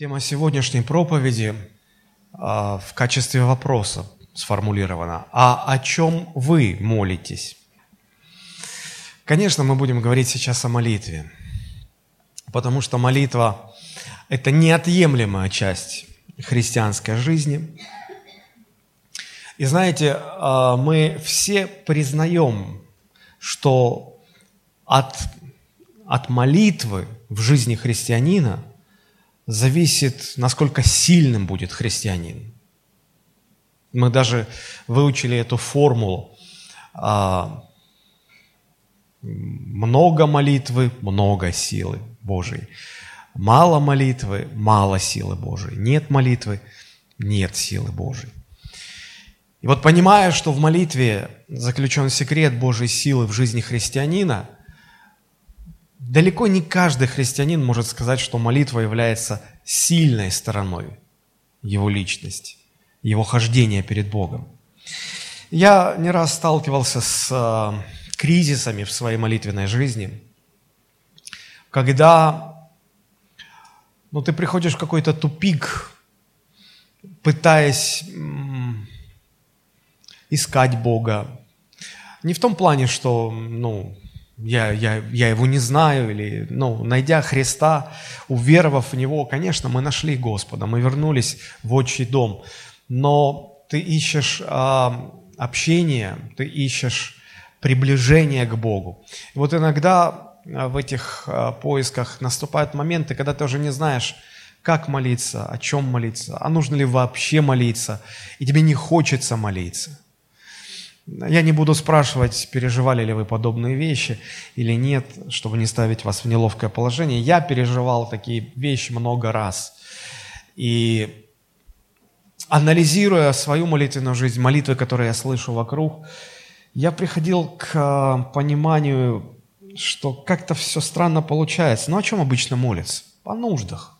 Тема сегодняшней проповеди а, в качестве вопроса сформулирована. А о чем вы молитесь? Конечно, мы будем говорить сейчас о молитве, потому что молитва – это неотъемлемая часть христианской жизни. И знаете, а, мы все признаем, что от, от молитвы в жизни христианина зависит, насколько сильным будет христианин. Мы даже выучили эту формулу. А, много молитвы, много силы Божией. Мало молитвы, мало силы Божией. Нет молитвы, нет силы Божией. И вот понимая, что в молитве заключен секрет Божьей силы в жизни христианина, далеко не каждый христианин может сказать, что молитва является сильной стороной его личности, его хождения перед Богом. Я не раз сталкивался с э, кризисами в своей молитвенной жизни, когда ну, ты приходишь в какой-то тупик, пытаясь искать Бога. Не в том плане, что, ну, я, я, я его не знаю, или, ну, найдя Христа, уверовав в Него, конечно, мы нашли Господа, мы вернулись в отчий дом, но ты ищешь а, общение, ты ищешь приближение к Богу. И вот иногда а, в этих а, поисках наступают моменты, когда ты уже не знаешь, как молиться, о чем молиться, а нужно ли вообще молиться, и тебе не хочется молиться – я не буду спрашивать, переживали ли вы подобные вещи или нет, чтобы не ставить вас в неловкое положение. Я переживал такие вещи много раз. И анализируя свою молитвенную жизнь, молитвы, которые я слышу вокруг, я приходил к э, пониманию, что как-то все странно получается. Ну, о чем обычно молятся? По нуждах.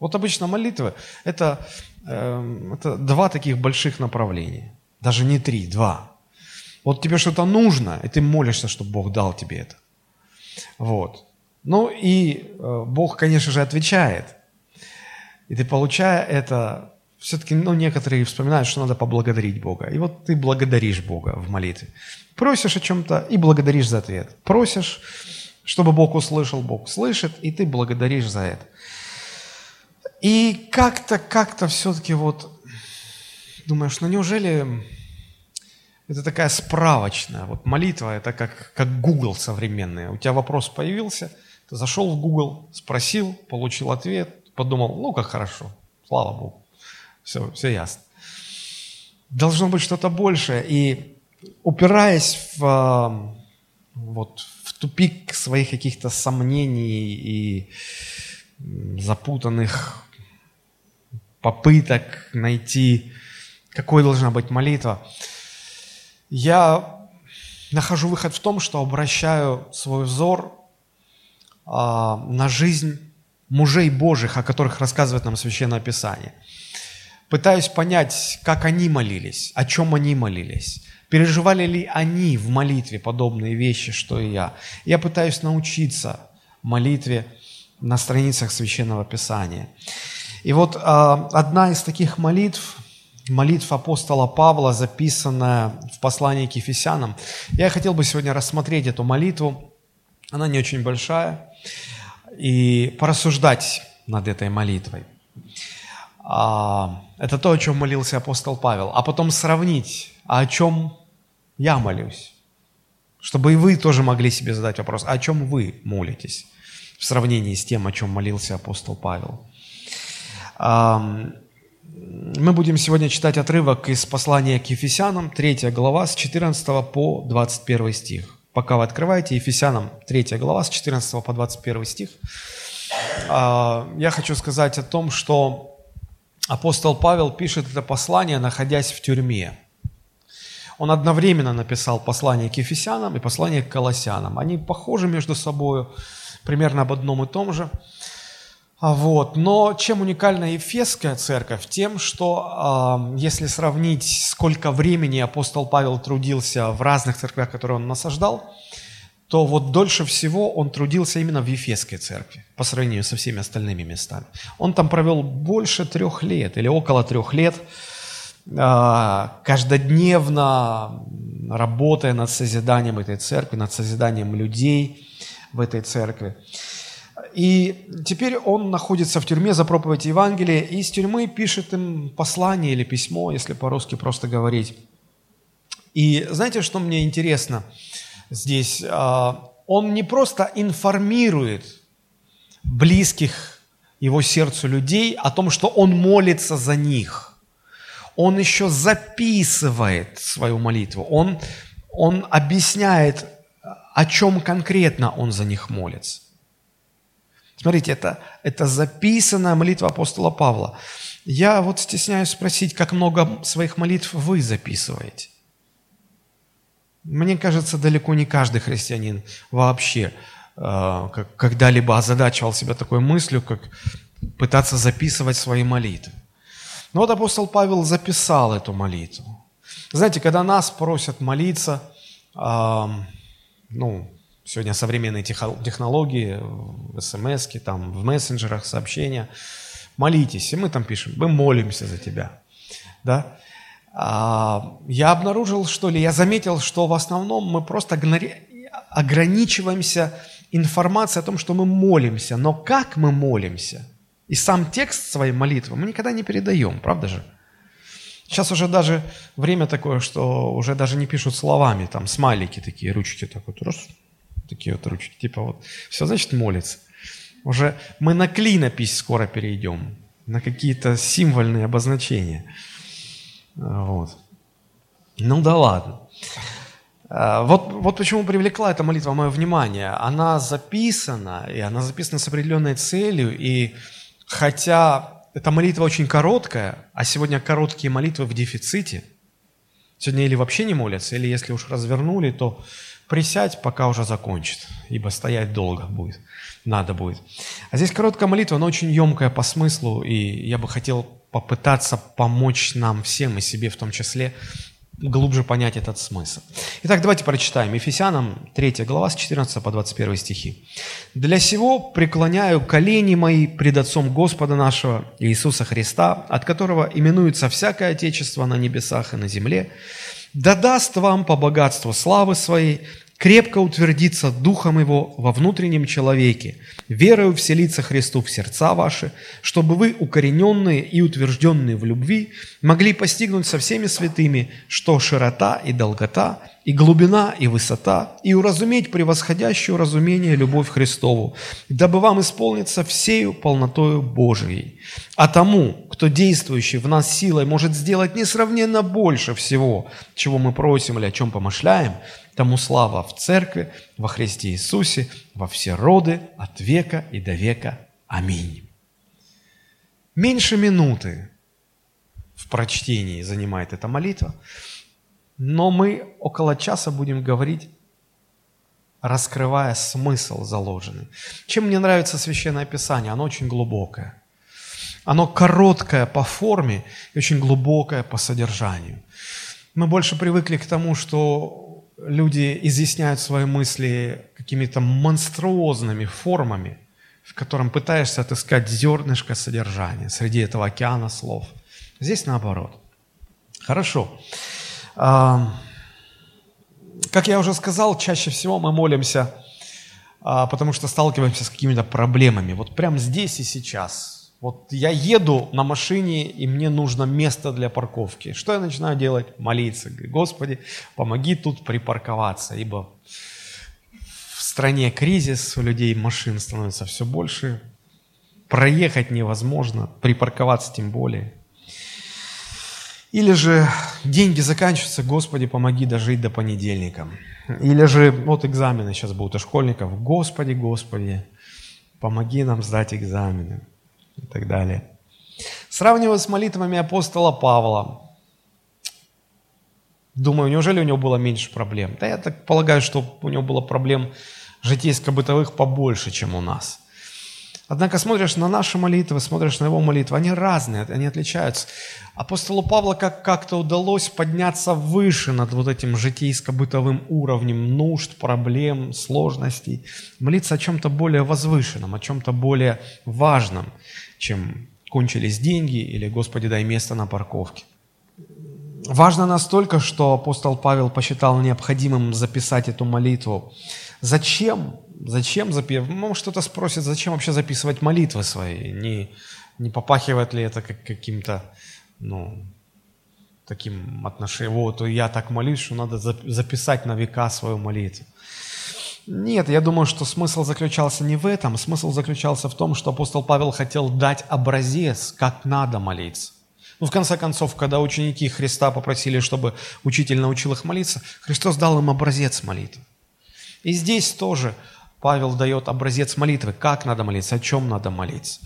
Вот обычно молитвы – это, э, это два таких больших направления. Даже не три, два. Вот тебе что-то нужно, и ты молишься, чтобы Бог дал тебе это. Вот. Ну и э, Бог, конечно же, отвечает. И ты, получая это, все-таки, ну, некоторые вспоминают, что надо поблагодарить Бога. И вот ты благодаришь Бога в молитве. Просишь о чем-то и благодаришь за ответ. Просишь, чтобы Бог услышал, Бог слышит, и ты благодаришь за это. И как-то, как-то все-таки вот думаешь, ну неужели это такая справочная. Вот молитва – это как, как Google современный. У тебя вопрос появился, ты зашел в Google, спросил, получил ответ, подумал, ну как хорошо, слава Богу, все, все ясно. Должно быть что-то большее. И упираясь в, а, вот, в тупик своих каких-то сомнений и запутанных попыток найти, какой должна быть молитва – я нахожу выход в том, что обращаю свой взор а, на жизнь мужей Божьих, о которых рассказывает нам Священное Писание. Пытаюсь понять, как они молились, о чем они молились. Переживали ли они в молитве подобные вещи, что и я. Я пытаюсь научиться молитве на страницах Священного Писания. И вот э, одна из таких молитв, молитв апостола Павла, записанная в послании к Ефесянам. Я хотел бы сегодня рассмотреть эту молитву. Она не очень большая. И порассуждать над этой молитвой. А, это то, о чем молился апостол Павел. А потом сравнить, а о чем я молюсь. Чтобы и вы тоже могли себе задать вопрос, а о чем вы молитесь в сравнении с тем, о чем молился апостол Павел. Мы будем сегодня читать отрывок из послания к Ефесянам, 3 глава, с 14 по 21 стих. Пока вы открываете, Ефесянам 3 глава, с 14 по 21 стих, а, я хочу сказать о том, что апостол Павел пишет это послание, находясь в тюрьме. Он одновременно написал послание к Ефесянам и послание к Колоссянам. Они похожи между собой, примерно об одном и том же. А вот. Но чем уникальна Ефесская церковь? Тем, что если сравнить, сколько времени апостол Павел трудился в разных церквях, которые он насаждал, то вот дольше всего он трудился именно в Ефесской церкви по сравнению со всеми остальными местами. Он там провел больше трех лет или около трех лет, а, каждодневно работая над созиданием этой церкви, над созиданием людей в этой церкви. И теперь он находится в тюрьме за проповедь Евангелия, и из тюрьмы пишет им послание или письмо, если по-русски просто говорить. И знаете, что мне интересно здесь? А, он не просто информирует близких его сердцу людей о том, что он молится за них. Он еще записывает свою молитву. Он, он объясняет, о чем конкретно он за них молится. Смотрите, это, это записанная молитва апостола Павла. Я вот стесняюсь спросить, как много своих молитв вы записываете? Мне кажется, далеко не каждый христианин вообще э, когда-либо озадачивал себя такой мыслью, как пытаться записывать свои молитвы. Но вот апостол Павел записал эту молитву. Знаете, когда нас просят молиться, э, ну, сегодня современные технологии, смс, там, в мессенджерах сообщения, молитесь, и мы там пишем, мы молимся за тебя. Да? А, я обнаружил, что ли, я заметил, что в основном мы просто ограничиваемся информацией о том, что мы молимся. Но как мы молимся? И сам текст своей молитвы мы никогда не передаем, правда же? Сейчас уже даже время такое, что уже даже не пишут словами, там смайлики такие, ручки так вот, раз, такие вот ручки, типа вот, все значит молится. Уже мы на клинопись скоро перейдем, на какие-то символьные обозначения. Вот. Ну да ладно. А, вот, вот почему привлекла эта молитва мое внимание. Она записана, и она записана с определенной целью, и хотя эта молитва очень короткая, а сегодня короткие молитвы в дефиците, сегодня или вообще не молятся, или если уж развернули, то присядь, пока уже закончит, ибо стоять долго будет, надо будет. А здесь короткая молитва, она очень емкая по смыслу, и я бы хотел попытаться помочь нам всем и себе в том числе глубже понять этот смысл. Итак, давайте прочитаем. Ефесянам 3 глава с 14 по 21 стихи. «Для сего преклоняю колени мои пред Отцом Господа нашего Иисуса Христа, от которого именуется всякое Отечество на небесах и на земле, да даст вам по богатству славы своей крепко утвердиться Духом Его во внутреннем человеке, верою вселиться Христу в сердца ваши, чтобы вы, укорененные и утвержденные в любви, могли постигнуть со всеми святыми, что широта и долгота, и глубина, и высота, и уразуметь превосходящую разумение любовь Христову, дабы вам исполниться всею полнотою Божией. А тому, кто действующий в нас силой может сделать несравненно больше всего, чего мы просим или о чем помышляем, тому слава в Церкви, во Христе Иисусе, во все роды, от века и до века. Аминь. Меньше минуты в прочтении занимает эта молитва – но мы около часа будем говорить, раскрывая смысл заложенный. Чем мне нравится Священное Писание? Оно очень глубокое. Оно короткое по форме и очень глубокое по содержанию. Мы больше привыкли к тому, что люди изъясняют свои мысли какими-то монструозными формами, в котором пытаешься отыскать зернышко содержания среди этого океана слов. Здесь наоборот. Хорошо. Хорошо. Как я уже сказал, чаще всего мы молимся, а, потому что сталкиваемся с какими-то проблемами. Вот прямо здесь и сейчас. Вот я еду на машине, и мне нужно место для парковки. Что я начинаю делать? Молиться. Господи, помоги тут припарковаться, ибо в стране кризис, у людей машин становится все больше, проехать невозможно, припарковаться тем более. Или же деньги заканчиваются, Господи, помоги дожить до понедельника. Или же, вот экзамены сейчас будут у школьников, Господи, Господи, помоги нам сдать экзамены и так далее. Сравнивая с молитвами апостола Павла, думаю, неужели у него было меньше проблем? Да я так полагаю, что у него было проблем житейско-бытовых побольше, чем у нас. Однако смотришь на наши молитвы, смотришь на его молитвы, они разные, они отличаются. Апостолу Павла как- как-то удалось подняться выше над вот этим житейско-бытовым уровнем нужд, проблем, сложностей, молиться о чем-то более возвышенном, о чем-то более важном, чем кончились деньги или «Господи, дай место на парковке». Важно настолько, что апостол Павел посчитал необходимым записать эту молитву. Зачем? Зачем записывать? Может, кто-то спросит, зачем вообще записывать молитвы свои? Не, не попахивает ли это как каким-то, ну, таким отношением? Вот, я так молюсь, что надо записать на века свою молитву. Нет, я думаю, что смысл заключался не в этом. Смысл заключался в том, что апостол Павел хотел дать образец, как надо молиться. Ну, в конце концов, когда ученики Христа попросили, чтобы учитель научил их молиться, Христос дал им образец молитвы. И здесь тоже Павел дает образец молитвы, как надо молиться, о чем надо молиться.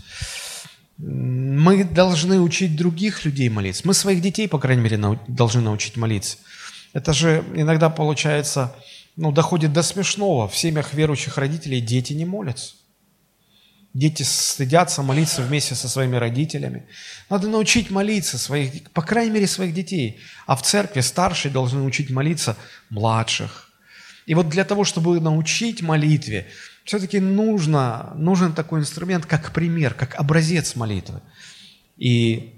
Мы должны учить других людей молиться. Мы своих детей, по крайней мере, должны научить молиться. Это же иногда получается, ну, доходит до смешного. В семьях верующих родителей дети не молятся. Дети стыдятся молиться вместе со своими родителями. Надо научить молиться своих, по крайней мере, своих детей. А в церкви старшие должны учить молиться младших. И вот для того, чтобы научить молитве, все-таки нужно, нужен такой инструмент, как пример, как образец молитвы. И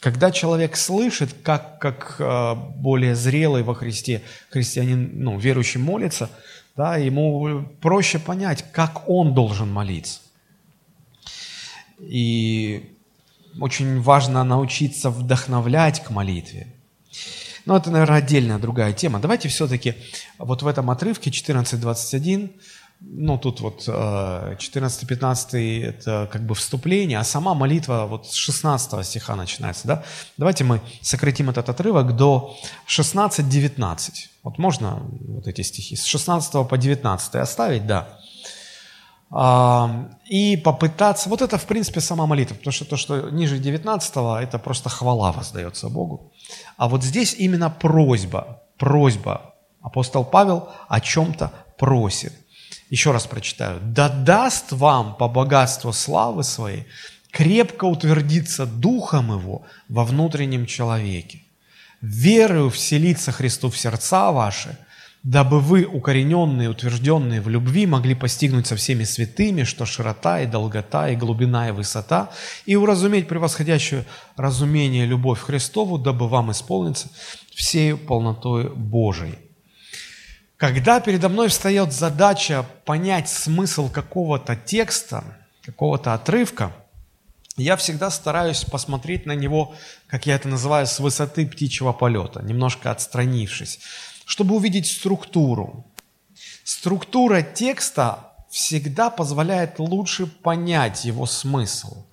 когда человек слышит, как, как э, более зрелый во Христе христианин, ну, верующий молится, да, ему проще понять, как он должен молиться. И очень важно научиться вдохновлять к молитве. Но это, наверное, отдельная другая тема. Давайте все-таки вот в этом отрывке 14.21, ну тут вот 14-15 это как бы вступление, а сама молитва вот с 16 стиха начинается, да? Давайте мы сократим этот отрывок до 16-19. Вот можно вот эти стихи с 16 по 19 оставить, да и попытаться, вот это в принципе сама молитва, потому что то, что ниже 19 это просто хвала воздается Богу. А вот здесь именно просьба, просьба. Апостол Павел о чем-то просит. Еще раз прочитаю. «Да даст вам по богатству славы своей крепко утвердиться духом его во внутреннем человеке, верою вселиться Христу в сердца ваши – дабы вы, укорененные, утвержденные в любви, могли постигнуть со всеми святыми, что широта и долгота, и глубина, и высота, и уразуметь превосходящую разумение любовь Христову, дабы вам исполниться всею полнотой Божией. Когда передо мной встает задача понять смысл какого-то текста, какого-то отрывка, я всегда стараюсь посмотреть на него, как я это называю, с высоты птичьего полета, немножко отстранившись чтобы увидеть структуру. Структура текста всегда позволяет лучше понять его смысл.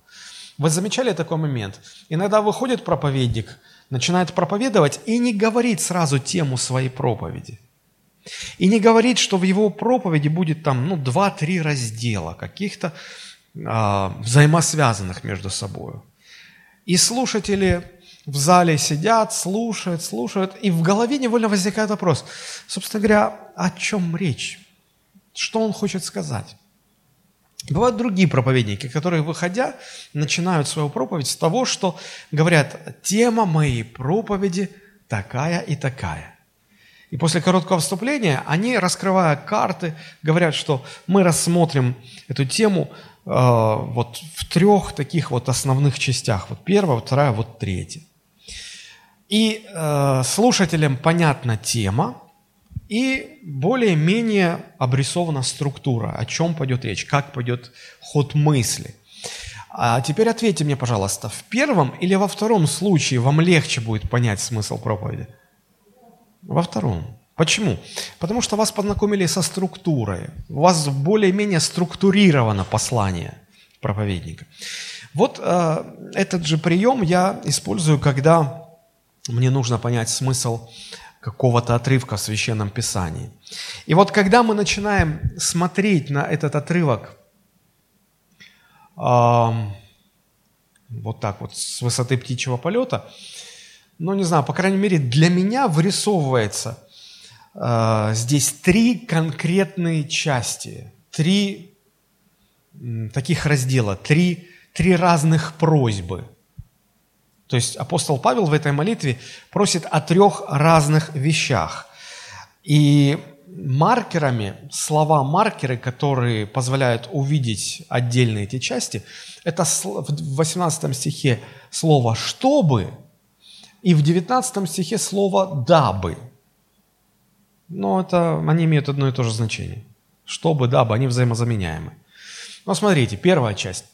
Вы замечали такой момент? Иногда выходит проповедник, начинает проповедовать и не говорит сразу тему своей проповеди. И не говорит, что в его проповеди будет там, ну, два-три раздела каких-то а, взаимосвязанных между собой. И слушатели в зале сидят, слушают, слушают, и в голове невольно возникает вопрос, собственно говоря, о чем речь? Что он хочет сказать? Бывают другие проповедники, которые, выходя, начинают свою проповедь с того, что говорят, тема моей проповеди такая и такая. И после короткого вступления они, раскрывая карты, говорят, что мы рассмотрим эту тему э, вот в трех таких вот основных частях. Вот первая, вторая, вот третья. И э, слушателям понятна тема, и более-менее обрисована структура, о чем пойдет речь, как пойдет ход мысли. А теперь ответьте мне, пожалуйста, в первом или во втором случае вам легче будет понять смысл проповеди? Во втором. Почему? Потому что вас познакомили со структурой. У вас более-менее структурировано послание проповедника. Вот э, этот же прием я использую, когда мне нужно понять смысл какого-то отрывка в Священном Писании. И вот когда мы начинаем смотреть на этот отрывок э, вот так вот с высоты птичьего полета, ну не знаю, по крайней мере для меня вырисовывается э, здесь три конкретные части, три таких раздела, три, три разных просьбы. То есть апостол Павел в этой молитве просит о трех разных вещах. И маркерами, слова маркеры, которые позволяют увидеть отдельные эти части, это в 18 стихе слово «чтобы» и в 19 стихе слово «дабы». Но это, они имеют одно и то же значение. «Чтобы», «дабы», они взаимозаменяемы. Но смотрите, первая часть.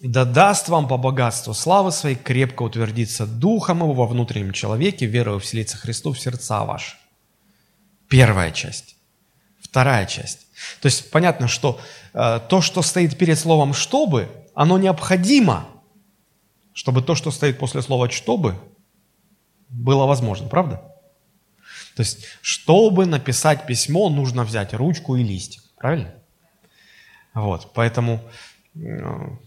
«Да даст вам по богатству славы своей крепко утвердиться духом его во внутреннем человеке, верою вселиться Христу в сердца ваши». Первая часть. Вторая часть. То есть понятно, что э, то, что стоит перед словом «чтобы», оно необходимо, чтобы то, что стоит после слова «чтобы», было возможно, правда? То есть, чтобы написать письмо, нужно взять ручку и листик, правильно? Вот, поэтому э,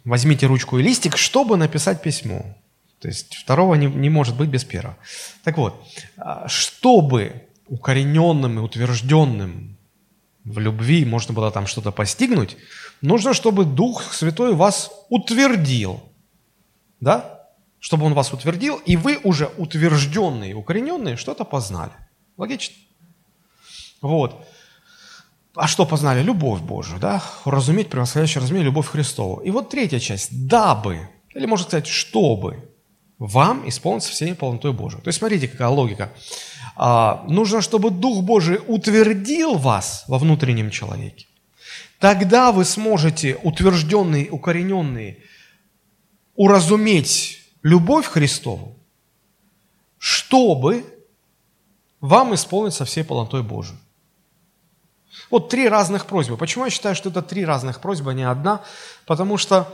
возьмите ручку и листик, чтобы написать письмо. То есть второго не, не может быть без первого. Так вот, а, чтобы укорененным и утвержденным в любви можно было там что-то постигнуть, нужно, чтобы Дух Святой вас утвердил. Да? Чтобы Он вас утвердил, и вы уже утвержденные, укорененные, что-то познали. Логично? Вот. А что познали? Любовь Божию, да? Разуметь превосходящее разумение, любовь Христову. И вот третья часть. Дабы, или можно сказать, чтобы вам исполниться всеми полнотой Божией. То есть смотрите, какая логика. А, нужно, чтобы Дух Божий утвердил вас во внутреннем человеке. Тогда вы сможете, утвержденные, укорененные, уразуметь любовь Христову, чтобы вам исполниться всей полнотой Божией. Вот три разных просьбы. Почему я считаю, что это три разных просьбы, а не одна? Потому что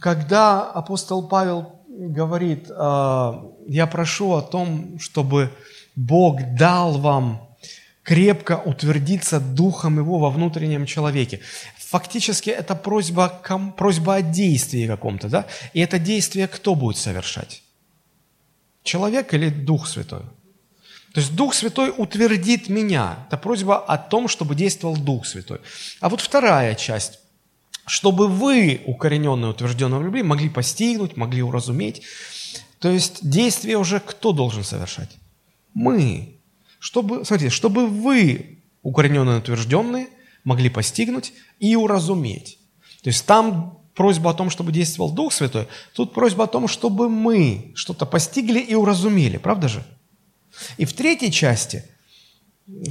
когда апостол Павел говорит, «А, я прошу о том, чтобы Бог дал вам крепко утвердиться духом его во внутреннем человеке. Фактически это просьба, просьба о действии каком-то, да? И это действие кто будет совершать? Человек или Дух Святой? То есть Дух Святой утвердит меня. Это просьба о том, чтобы действовал Дух Святой. А вот вторая часть чтобы вы, укорененные, утвержденные в любви, могли постигнуть, могли уразуметь. То есть действие уже кто должен совершать? Мы. Чтобы, смотрите, чтобы вы, укорененные, утвержденные, могли постигнуть и уразуметь. То есть там просьба о том, чтобы действовал Дух Святой, тут просьба о том, чтобы мы что-то постигли и уразумели, правда же? И в третьей части –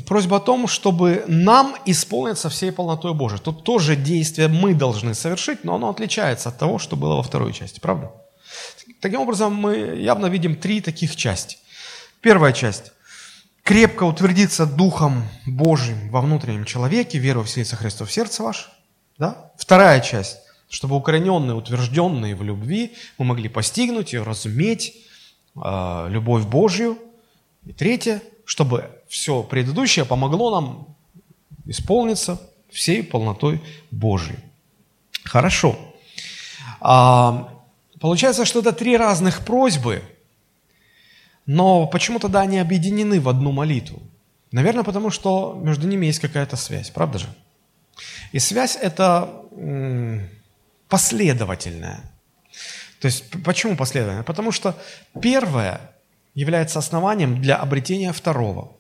просьба о том, чтобы нам исполниться всей полнотой Божией. Тут тоже действие мы должны совершить, но оно отличается от того, что было во второй части, правда? Таким образом, мы явно видим три таких части. Первая часть – крепко утвердиться Духом Божьим во внутреннем человеке, веру в Иисуса Христа в сердце ваше. Да? Вторая часть – чтобы укорененные, утвержденные в любви, мы могли постигнуть и разуметь э, любовь Божью. И третье – чтобы все предыдущее помогло нам исполниться всей полнотой Божией. Хорошо. А, получается, что это три разных просьбы, но почему тогда они объединены в одну молитву? Наверное, потому что между ними есть какая-то связь, правда же? И связь это последовательная. То есть почему последовательная? Потому что первое является основанием для обретения второго.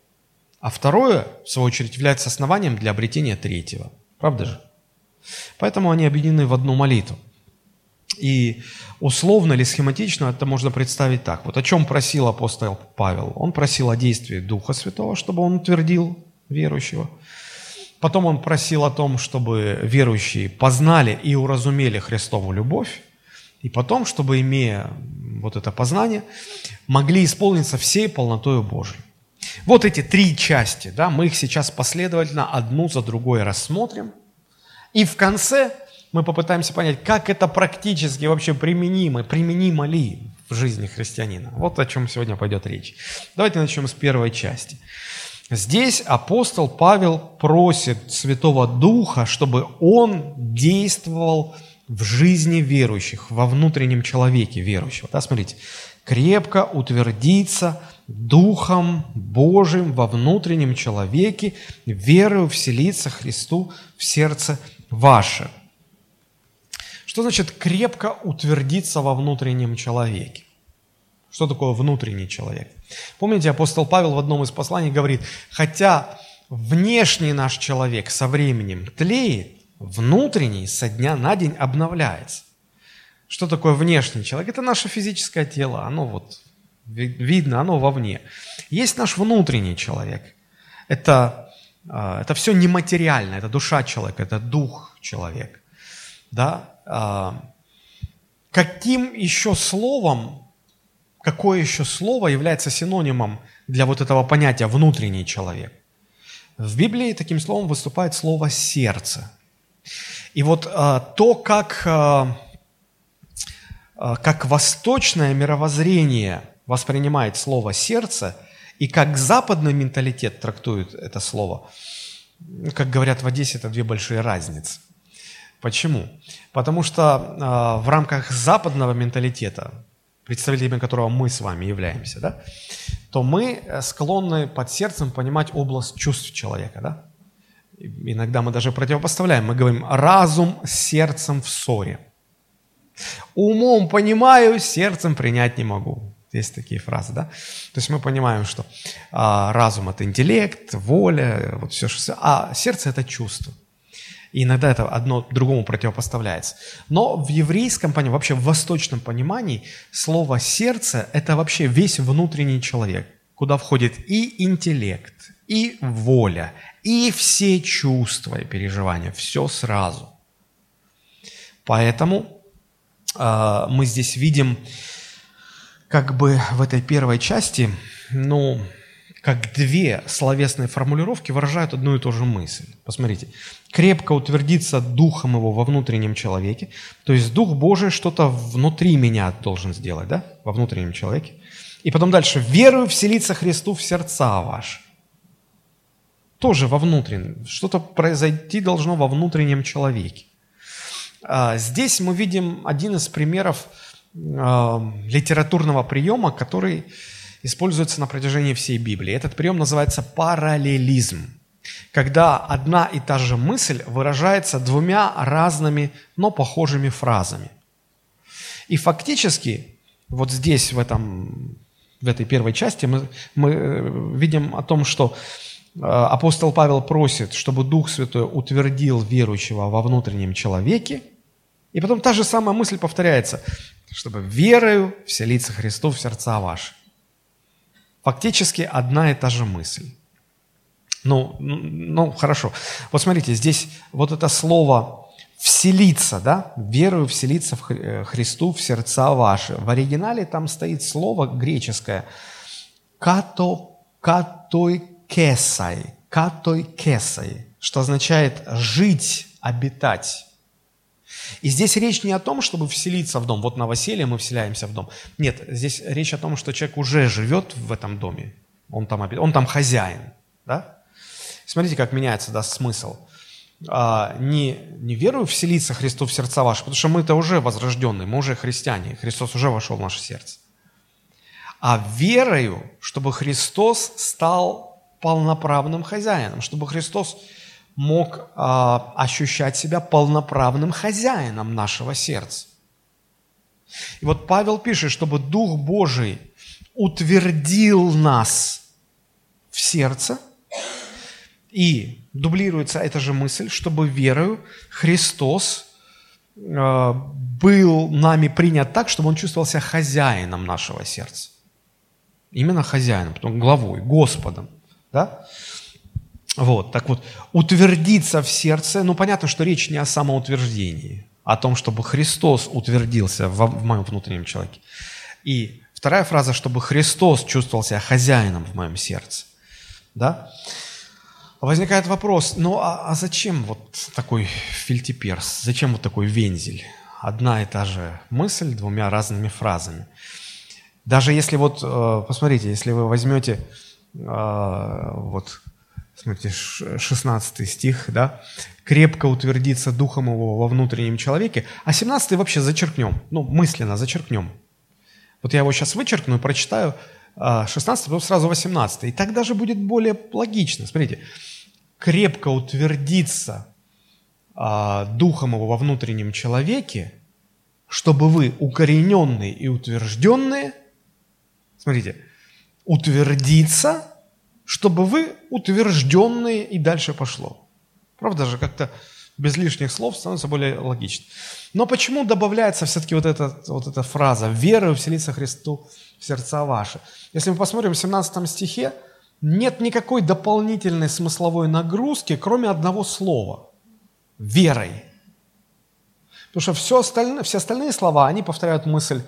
А второе, в свою очередь, является основанием для обретения третьего. Правда же? Поэтому они объединены в одну молитву. И условно или схематично это можно представить так. Вот о чем просил апостол Павел? Он просил о действии Духа Святого, чтобы он утвердил верующего. Потом он просил о том, чтобы верующие познали и уразумели Христову любовь. И потом, чтобы, имея вот это познание, могли исполниться всей полнотой Божией. Вот эти три части, да, мы их сейчас последовательно одну за другой рассмотрим. И в конце мы попытаемся понять, как это практически вообще применимо, применимо ли в жизни христианина. Вот о чем сегодня пойдет речь. Давайте начнем с первой части. Здесь апостол Павел просит Святого Духа, чтобы он действовал в жизни верующих, во внутреннем человеке верующего. Да, смотрите, крепко утвердиться Духом Божиим во внутреннем человеке, верою вселиться Христу в сердце ваше. Что значит крепко утвердиться во внутреннем человеке? Что такое внутренний человек? Помните, апостол Павел в одном из посланий говорит, хотя внешний наш человек со временем тлеет, внутренний со дня на день обновляется. Что такое внешний человек? Это наше физическое тело, оно вот видно, оно вовне. Есть наш внутренний человек. Это, а, это все нематериально, это душа человека, это дух человека. Да? А, каким еще словом, какое еще слово является синонимом для вот этого понятия внутренний человек? В Библии таким словом выступает слово «сердце». И вот а, то, как, а, как восточное мировоззрение воспринимает слово «сердце», и как западный менталитет трактует это слово, как говорят в Одессе, это две большие разницы. Почему? Потому что э, в рамках западного менталитета, представителями которого мы с вами являемся, да, то мы склонны под сердцем понимать область чувств человека. Да? Иногда мы даже противопоставляем, мы говорим разум с сердцем в ссоре. Умом понимаю, сердцем принять не могу. Есть такие фразы, да? То есть мы понимаем, что а, разум – это интеллект, воля, вот все, что... а сердце – это чувство. И иногда это одно другому противопоставляется. Но в еврейском понимании, вообще в восточном понимании, слово «сердце» – это вообще весь внутренний человек, куда входит и интеллект, и воля, и все чувства и переживания, все сразу. Поэтому э, мы здесь видим, как бы в этой первой части, ну, как две словесные формулировки выражают одну и ту же мысль. Посмотрите. Крепко утвердиться духом его во внутреннем человеке. То есть Дух Божий что-то внутри меня должен сделать, да? Во внутреннем человеке. И потом дальше. Верую вселиться Христу в сердца ваши тоже во внутреннем. Что-то произойти должно во внутреннем человеке. А, здесь мы видим один из примеров а, литературного приема, который используется на протяжении всей Библии. Этот прием называется параллелизм, когда одна и та же мысль выражается двумя разными, но похожими фразами. И фактически вот здесь, в, этом, в этой первой части, мы, мы э, видим о том, что Э, апостол Павел просит, чтобы Дух Святой утвердил верующего во внутреннем человеке. И потом та же самая мысль повторяется, чтобы верою вселиться Христу в сердца ваши. Фактически одна и та же мысль. Ну, ну, ну хорошо. Вот смотрите, здесь вот это слово «вселиться», да, верою вселиться в э, Христу в сердца ваши. В оригинале там стоит слово греческое «като, катой кесай, катой кесай, что означает жить, обитать. И здесь речь не о том, чтобы вселиться в дом. Вот новоселье мы вселяемся в дом. Нет, здесь речь о том, что человек уже живет в этом доме. Он там, он там хозяин. Да? Смотрите, как меняется да, смысл. А, не, не верую вселиться Христу в сердца ваши, потому что мы-то уже возрожденные, мы уже христиане. Христос уже вошел в наше сердце. А верою, чтобы Христос стал полноправным хозяином, чтобы Христос мог а, ощущать себя полноправным хозяином нашего сердца. И вот Павел пишет, чтобы Дух Божий утвердил нас в сердце, и дублируется эта же мысль, чтобы верою Христос э, был нами принят так, чтобы Он чувствовал себя хозяином нашего сердца. Именно хозяином, потом главой, Господом. Да? Вот, так вот, утвердиться в сердце, ну, понятно, что речь не о самоутверждении, о том, чтобы Христос утвердился в, в моем внутреннем человеке. И вторая фраза, чтобы Христос чувствовал себя хозяином в моем сердце. Да? Возникает вопрос, ну а, а зачем вот такой фильтиперс, зачем вот такой вензель? Одна и та же мысль двумя разными фразами. Даже если вот, э, посмотрите, если вы возьмете а, вот, смотрите, 16 стих, да, крепко утвердиться духом его во внутреннем человеке, а 17 вообще зачеркнем, ну, мысленно зачеркнем. Вот я его сейчас вычеркну и прочитаю 16, а, потом сразу 18. И так даже будет более логично. Смотрите, крепко утвердиться а, духом его во внутреннем человеке, чтобы вы укорененные и утвержденные, смотрите, утвердиться, чтобы вы утвержденные и дальше пошло. Правда же, как-то без лишних слов становится более логично. Но почему добавляется все-таки вот эта, вот эта фраза «Вера вселится Христу в сердца ваши»? Если мы посмотрим в 17 стихе, нет никакой дополнительной смысловой нагрузки, кроме одного слова – «верой». Потому что все остальное, все остальные слова, они повторяют мысль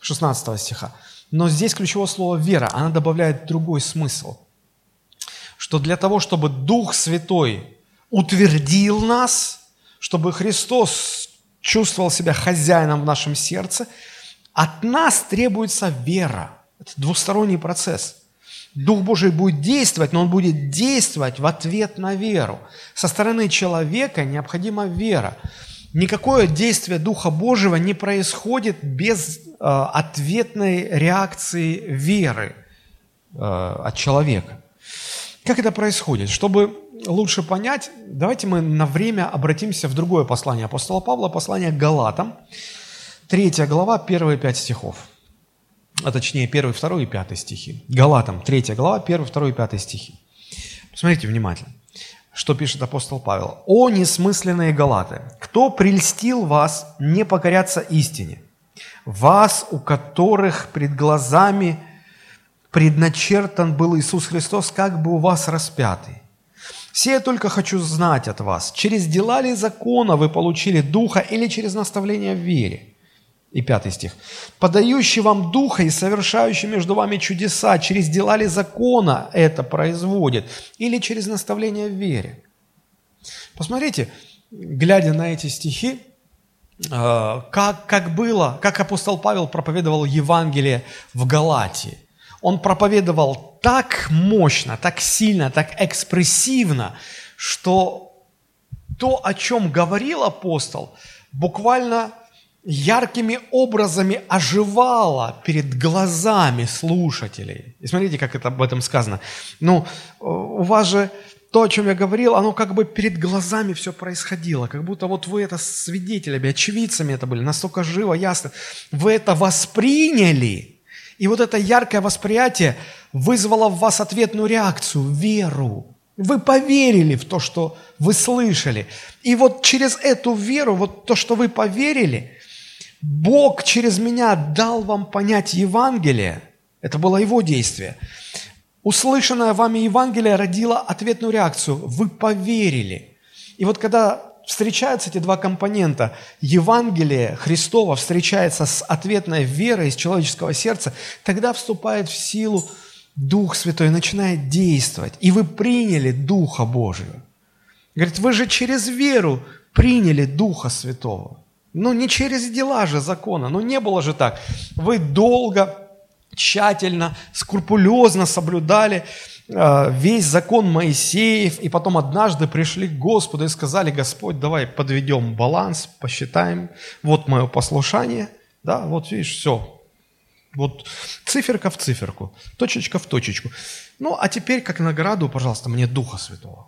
16 стиха. Но здесь ключевое слово «вера», она добавляет другой смысл. Что для того, чтобы Дух Святой утвердил нас, чтобы Христос чувствовал себя хозяином в нашем сердце, от нас требуется вера. Это двусторонний процесс. Дух Божий будет действовать, но он будет действовать в ответ на веру. Со стороны человека необходима вера. Никакое действие Духа Божьего не происходит без э, ответной реакции веры э, от человека. Как это происходит? Чтобы лучше понять, давайте мы на время обратимся в другое послание апостола Павла, послание к Галатам, третья глава, первые пять стихов. А точнее, первый, второй и пятый стихи. Галатам, третья глава, первый, второй и пятый стихи. Посмотрите внимательно, что пишет апостол Павел. «О несмысленные Галаты! Кто прельстил вас не покоряться истине? Вас, у которых пред глазами предначертан был Иисус Христос, как бы у вас распятый. Все я только хочу знать от вас, через дела ли закона вы получили Духа или через наставление в вере? И пятый стих. «Подающий вам Духа и совершающий между вами чудеса, через дела ли закона это производит или через наставление в вере?» Посмотрите, глядя на эти стихи, э, как, как было, как апостол Павел проповедовал Евангелие в Галатии. Он проповедовал так мощно, так сильно, так экспрессивно, что то, о чем говорил апостол, буквально яркими образами оживало перед глазами слушателей. И смотрите, как это об этом сказано. Ну, у вас же то, о чем я говорил, оно как бы перед глазами все происходило, как будто вот вы это свидетелями, очевидцами это были, настолько живо, ясно. Вы это восприняли – и вот это яркое восприятие вызвало в вас ответную реакцию, веру. Вы поверили в то, что вы слышали. И вот через эту веру, вот то, что вы поверили, Бог через меня дал вам понять Евангелие. Это было Его действие. Услышанное вами Евангелие родило ответную реакцию. Вы поверили. И вот когда встречаются эти два компонента. Евангелие Христова встречается с ответной верой из человеческого сердца, тогда вступает в силу Дух Святой, начинает действовать. И вы приняли Духа Божьего. Говорит, вы же через веру приняли Духа Святого. Ну, не через дела же закона, ну не было же так. Вы долго, тщательно, скрупулезно соблюдали весь закон Моисеев, и потом однажды пришли к Господу и сказали, Господь, давай подведем баланс, посчитаем, вот мое послушание, да, вот видишь, все, вот циферка в циферку, точечка в точечку. Ну, а теперь, как награду, пожалуйста, мне Духа Святого.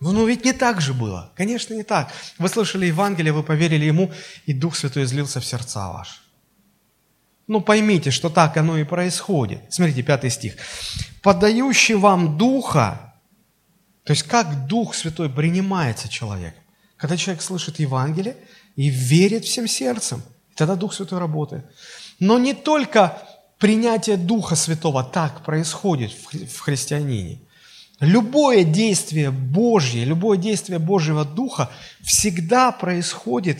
Ну, ну ведь не так же было. Конечно, не так. Вы слышали Евангелие, вы поверили Ему, и Дух Святой излился в сердца ваши. Ну, поймите, что так оно и происходит. Смотрите, пятый стих. «Подающий вам Духа», то есть как Дух Святой принимается человек? Когда человек слышит Евангелие и верит всем сердцем, тогда Дух Святой работает. Но не только принятие Духа Святого так происходит в христианине. Любое действие Божье, любое действие Божьего Духа всегда происходит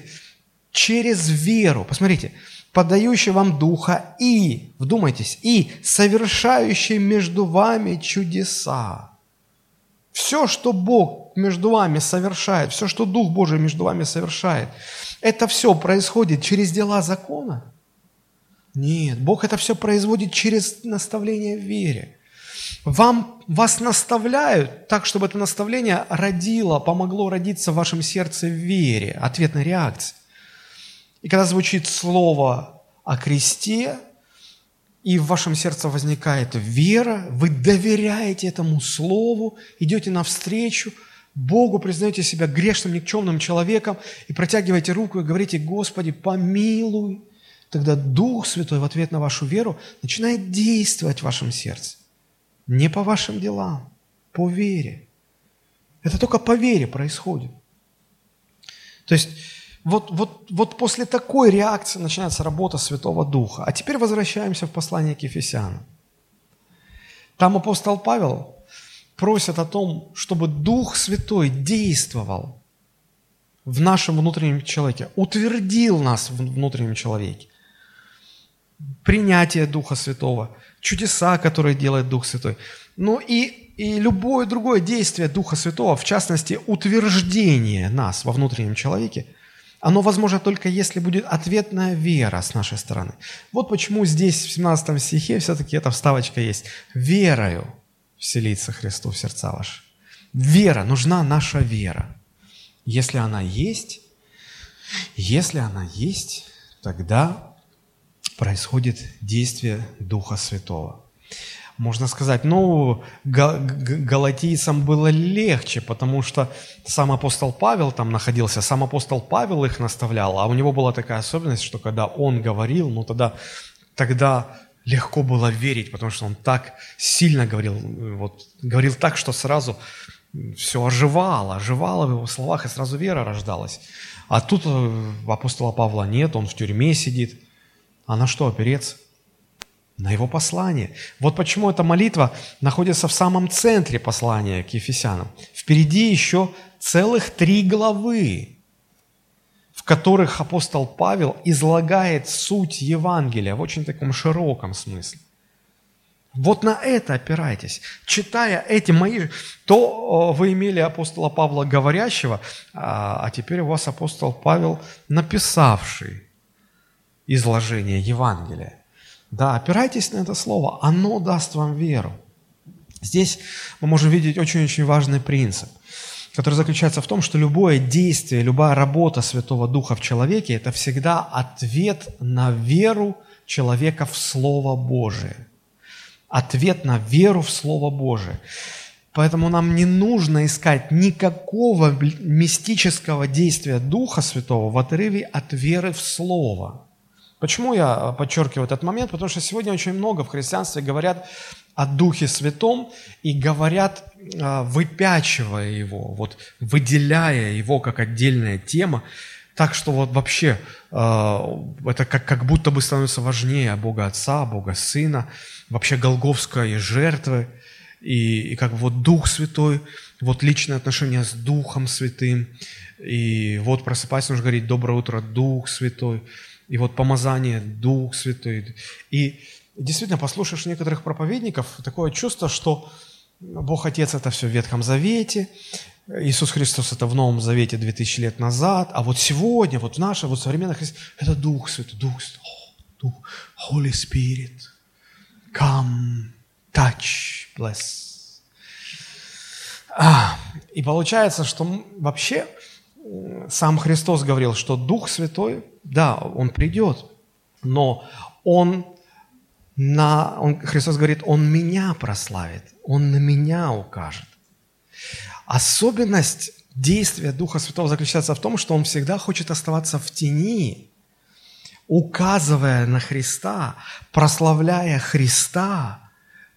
через веру. Посмотрите, подающий вам Духа и, вдумайтесь, и совершающий между вами чудеса. Все, что Бог между вами совершает, все, что Дух Божий между вами совершает, это все происходит через дела закона? Нет, Бог это все производит через наставление в вере. Вам, вас наставляют так, чтобы это наставление родило, помогло родиться в вашем сердце в вере, ответной реакции. И когда звучит слово о кресте, и в вашем сердце возникает вера, вы доверяете этому слову, идете навстречу, Богу признаете себя грешным, никчемным человеком и протягиваете руку и говорите, Господи, помилуй, тогда Дух Святой в ответ на вашу веру начинает действовать в вашем сердце. Не по вашим делам, по вере. Это только по вере происходит. То есть вот, вот, вот после такой реакции начинается работа Святого Духа. А теперь возвращаемся в послание к Ефесянам. Там апостол Павел просит о том, чтобы Дух Святой действовал в нашем внутреннем человеке, утвердил нас в внутреннем человеке. Принятие Духа Святого, чудеса, которые делает Дух Святой. Ну и, и любое другое действие Духа Святого, в частности, утверждение нас во внутреннем человеке – оно возможно только если будет ответная вера с нашей стороны. Вот почему здесь, в 17 стихе, все-таки эта вставочка есть. «Верою вселится Христу в сердца ваши». Вера, нужна наша вера. Если она есть, если она есть, тогда происходит действие Духа Святого можно сказать, ну, галатийцам было легче, потому что сам апостол Павел там находился, сам апостол Павел их наставлял, а у него была такая особенность, что когда он говорил, ну, тогда, тогда легко было верить, потому что он так сильно говорил, вот, говорил так, что сразу все оживало, оживало в его словах, и сразу вера рождалась. А тут э, апостола Павла нет, он в тюрьме сидит. А на что опереться? На его послание. Вот почему эта молитва находится в самом центре послания к Ефесянам. Впереди еще целых три главы, в которых апостол Павел излагает суть Евангелия в очень таком широком смысле. Вот на это опирайтесь. Читая эти мои, то вы имели апостола Павла говорящего, а, а теперь у вас апостол Павел написавший изложение Евангелия. Да, опирайтесь на это слово, оно даст вам веру. Здесь мы можем видеть очень-очень важный принцип, который заключается в том, что любое действие, любая работа Святого Духа в человеке – это всегда ответ на веру человека в Слово Божие. Ответ на веру в Слово Божие. Поэтому нам не нужно искать никакого мистического действия Духа Святого в отрыве от веры в Слово. Почему я подчеркиваю этот момент? Потому что сегодня очень много в христианстве говорят о Духе Святом и говорят, а, выпячивая его, вот выделяя его как отдельная тема, так что вот вообще а, это как, как будто бы становится важнее Бога Отца, Бога Сына, вообще голговской жертвы, и, и как вот Дух Святой, вот личное отношение с Духом Святым, и вот просыпаясь, нужно говорить «Доброе утро, Дух Святой», и вот помазание, Дух Святой. И действительно, послушаешь некоторых проповедников, такое чувство, что Бог Отец – это все в Ветхом Завете, Иисус Христос – это в Новом Завете 2000 лет назад, а вот сегодня, вот в нашей, вот современной христиане, это Дух Святой, Дух Святой, Дух, Holy Spirit, come, touch, bless. А, и получается, что вообще сам Христос говорил, что Дух Святой, да, Он придет, но Он на, он, Христос говорит, Он меня прославит, Он на меня укажет. Особенность действия Духа Святого заключается в том, что Он всегда хочет оставаться в тени, указывая на Христа, прославляя Христа,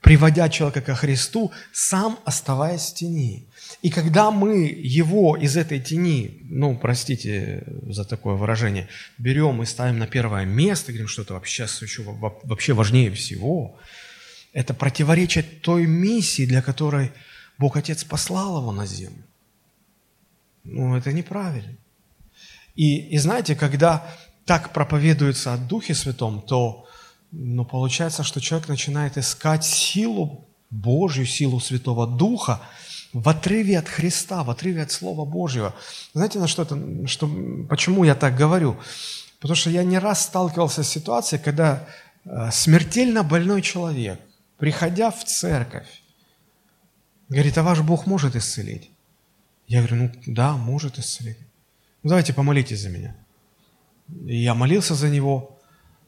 приводя человека ко Христу, сам оставаясь в тени. И когда мы его из этой тени, ну, простите за такое выражение, берем и ставим на первое место, говорим, что это вообще, вообще важнее всего, это противоречит той миссии, для которой Бог Отец послал его на землю. Ну, это неправильно. И, и знаете, когда так проповедуется о Духе Святом, то но получается, что человек начинает искать силу Божью, силу Святого Духа в отрыве от Христа, в отрыве от Слова Божьего. Знаете, на что это, что, почему я так говорю? Потому что я не раз сталкивался с ситуацией, когда э, смертельно больной человек, приходя в церковь, говорит, а ваш Бог может исцелить? Я говорю, ну да, может исцелить. Ну давайте помолитесь за меня. И я молился за него,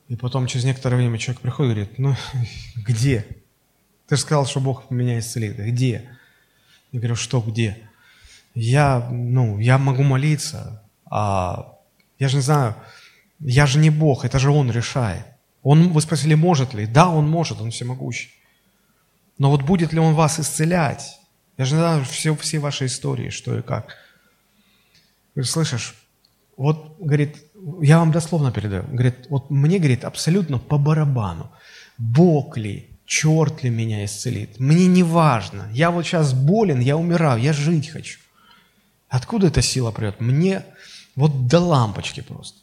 и потом через некоторое время человек приходит и говорит, ну где? Ты же сказал, что Бог меня исцелит. Где? Я говорю, что где? я, ну, я могу молиться, а я же не знаю, я же не Бог, это же Он решает. Он, вы спросили, может ли? Да, Он может, Он всемогущий. Но вот будет ли Он вас исцелять? Я же не знаю все, все ваши истории, что и как. Говорит, слышишь, вот, говорит, я вам дословно передаю, говорит, вот мне, говорит, абсолютно по барабану, Бог ли, черт ли меня исцелит, мне не важно, я вот сейчас болен, я умираю, я жить хочу. Откуда эта сила придет? Мне вот до лампочки просто.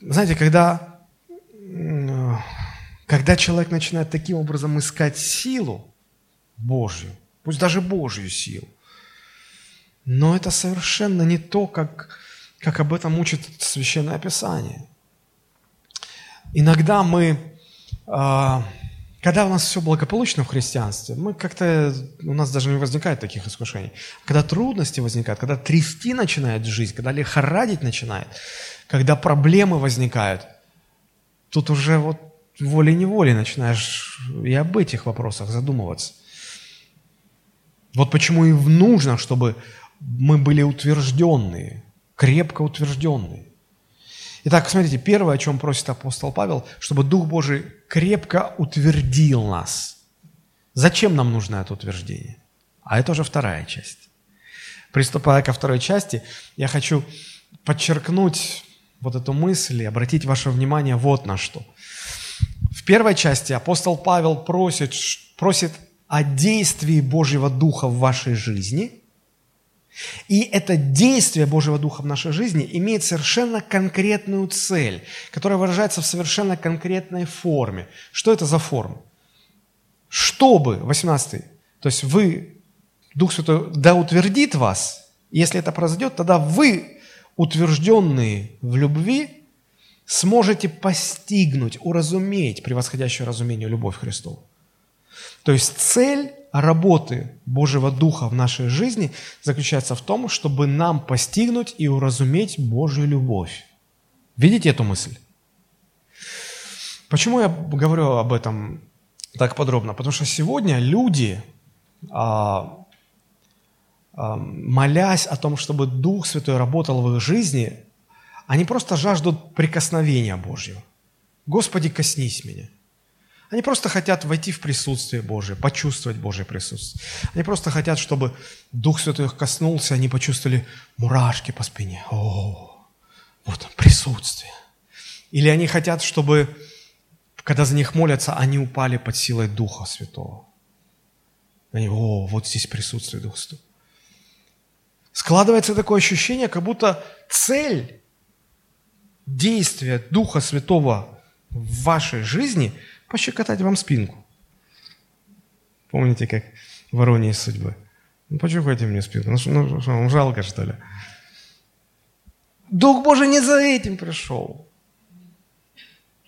Знаете, когда, когда человек начинает таким образом искать силу Божью, пусть даже Божью силу, но это совершенно не то, как, как об этом учит Священное Писание. Иногда мы, а, когда у нас все благополучно в христианстве, мы как-то, у нас даже не возникает таких искушений. Когда трудности возникают, когда трясти начинает жизнь, когда лихорадить начинает, когда проблемы возникают, тут уже вот волей-неволей начинаешь и об этих вопросах задумываться. Вот почему и нужно, чтобы мы были утвержденные, крепко утвержденные. Итак, смотрите, первое, о чем просит апостол Павел, чтобы Дух Божий крепко утвердил нас. Зачем нам нужно это утверждение? А это уже вторая часть. Приступая ко второй части, я хочу подчеркнуть вот эту мысль и обратить ваше внимание вот на что. В первой части апостол Павел просит, просит о действии Божьего Духа в вашей жизни – и это действие Божьего Духа в нашей жизни имеет совершенно конкретную цель, которая выражается в совершенно конкретной форме. Что это за форма? Чтобы, 18 то есть вы, Дух Святой, да утвердит вас, если это произойдет, тогда вы, утвержденные в любви, сможете постигнуть, уразуметь превосходящую разумению любовь Христову. То есть цель работы Божьего Духа в нашей жизни заключается в том, чтобы нам постигнуть и уразуметь Божью любовь. Видите эту мысль? Почему я говорю об этом так подробно? Потому что сегодня люди, а, а, молясь о том, чтобы Дух Святой работал в их жизни, они просто жаждут прикосновения Божьего. Господи, коснись меня – они просто хотят войти в присутствие Божие, почувствовать Божье присутствие. Они просто хотят, чтобы Дух Святой их коснулся, они почувствовали мурашки по спине. О, вот он, присутствие. Или они хотят, чтобы, когда за них молятся, они упали под силой Духа Святого. Они, о, вот здесь присутствие Духа Святого. Складывается такое ощущение, как будто цель действия Духа Святого в вашей жизни – пощекотать вам спинку. Помните, как вороне из судьбы? Ну, почухайте мне спинку. Ну, что, ну, вам жалко, что ли? Дух Божий не за этим пришел.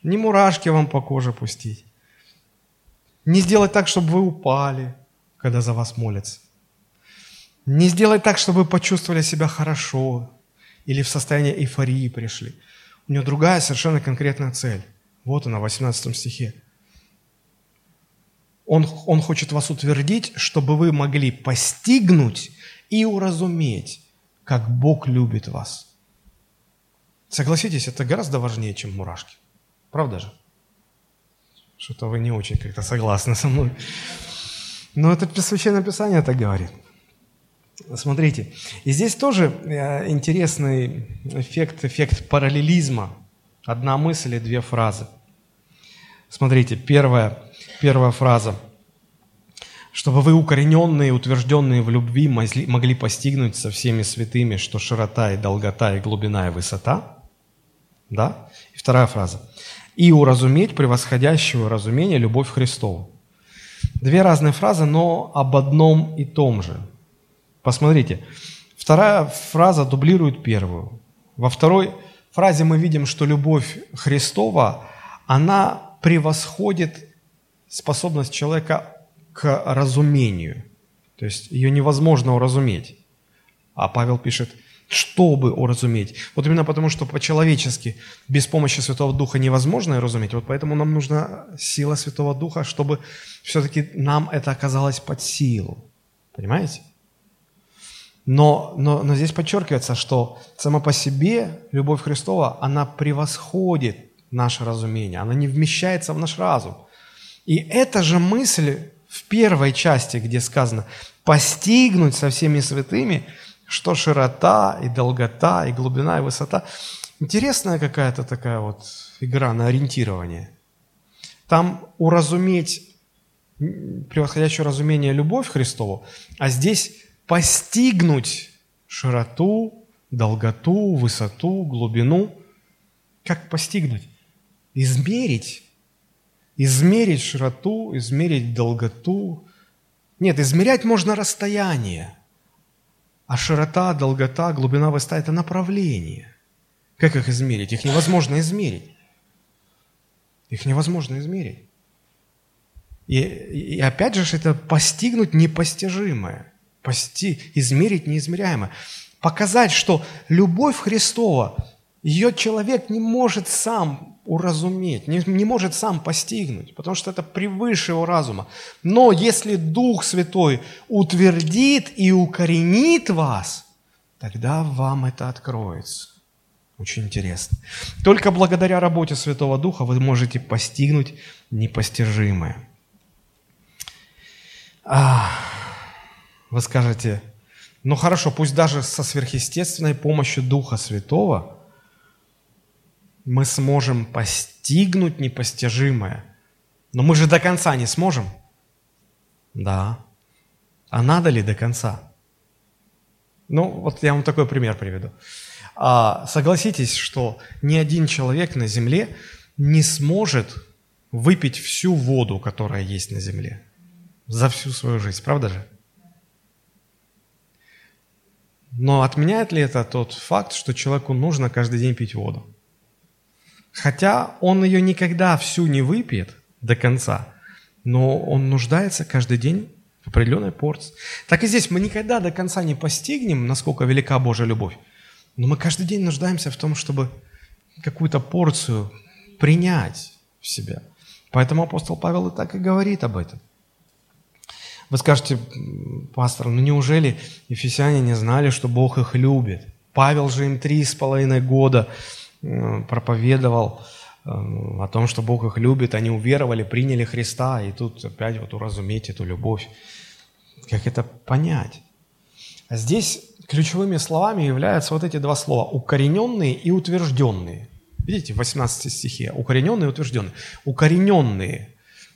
Не мурашки вам по коже пустить. Не сделать так, чтобы вы упали, когда за вас молятся. Не сделать так, чтобы вы почувствовали себя хорошо или в состоянии эйфории пришли. У него другая совершенно конкретная цель. Вот она в 18 стихе. Он, он хочет вас утвердить, чтобы вы могли постигнуть и уразуметь, как Бог любит вас. Согласитесь, это гораздо важнее, чем мурашки. Правда же? Что-то вы не очень как-то согласны со мной. Но это Священное Писание так говорит. Смотрите, и здесь тоже э, интересный эффект, эффект параллелизма. Одна мысль и две фразы. Смотрите, первая Первая фраза. «Чтобы вы, укорененные, утвержденные в любви, могли постигнуть со всеми святыми, что широта и долгота и глубина и высота». Да? И вторая фраза. «И уразуметь превосходящего разумения любовь Христову». Две разные фразы, но об одном и том же. Посмотрите, вторая фраза дублирует первую. Во второй фразе мы видим, что любовь Христова, она превосходит способность человека к разумению. То есть ее невозможно уразуметь. А Павел пишет, чтобы уразуметь. Вот именно потому, что по-человечески без помощи Святого Духа невозможно разуметь, вот поэтому нам нужна сила Святого Духа, чтобы все-таки нам это оказалось под силу. Понимаете? Но, но, но здесь подчеркивается, что сама по себе любовь Христова, она превосходит наше разумение, она не вмещается в наш разум. И эта же мысль в первой части, где сказано «постигнуть со всеми святыми», что широта и долгота, и глубина, и высота. Интересная какая-то такая вот игра на ориентирование. Там уразуметь превосходящее разумение любовь Христову, а здесь постигнуть широту, долготу, высоту, глубину. Как постигнуть? Измерить. Измерить широту, измерить долготу. Нет, измерять можно расстояние. А широта, долгота, глубина, высота – это направление. Как их измерить? Их невозможно измерить. Их невозможно измерить. И, и опять же, это постигнуть непостижимое пости, измерить неизмеряемое. Показать, что любовь Христова, ее человек не может сам уразуметь, не, не может сам постигнуть, потому что это превыше его разума. Но если Дух Святой утвердит и укоренит вас, тогда вам это откроется. Очень интересно. Только благодаря работе Святого Духа вы можете постигнуть непостижимое. Ах. Вы скажете, ну хорошо, пусть даже со сверхъестественной помощью Духа Святого мы сможем постигнуть непостижимое. Но мы же до конца не сможем. Да. А надо ли до конца? Ну, вот я вам такой пример приведу. А, согласитесь, что ни один человек на Земле не сможет выпить всю воду, которая есть на Земле за всю свою жизнь, правда же? Но отменяет ли это тот факт, что человеку нужно каждый день пить воду? Хотя он ее никогда всю не выпьет до конца, но он нуждается каждый день в определенной порции. Так и здесь мы никогда до конца не постигнем, насколько велика Божья любовь. Но мы каждый день нуждаемся в том, чтобы какую-то порцию принять в себя. Поэтому апостол Павел и так и говорит об этом. Вы скажете, пастор, ну неужели ефесяне не знали, что Бог их любит? Павел же им три с половиной года проповедовал э, о том, что Бог их любит, они уверовали, приняли Христа, и тут опять вот уразуметь эту любовь. Как это понять? А здесь ключевыми словами являются вот эти два слова – укорененные и утвержденные. Видите, в 18 стихе – укорененные и утвержденные. Укорененные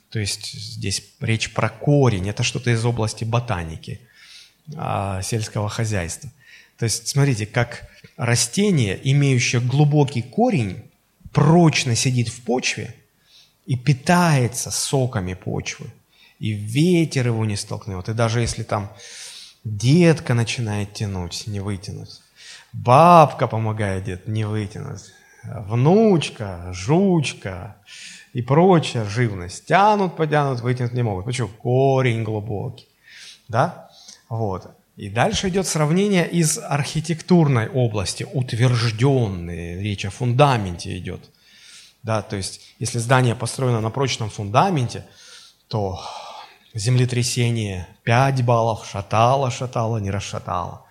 то есть здесь речь про корень, это что-то из области ботаники, а, сельского хозяйства. То есть смотрите, как растение, имеющее глубокий корень, прочно сидит в почве и питается соками почвы. И ветер его не столкнет. И даже если там детка начинает тянуть, не вытянуть. Бабка помогает дед, не вытянуть. Внучка, жучка, и прочая живность. Тянут, потянут, вытянуть не могут. Почему? Корень глубокий. Да? Вот. И дальше идет сравнение из архитектурной области, утвержденные, речь о фундаменте идет. Да, то есть, если здание построено на прочном фундаменте, то землетрясение 5 баллов, шатало, шатало, не расшатало.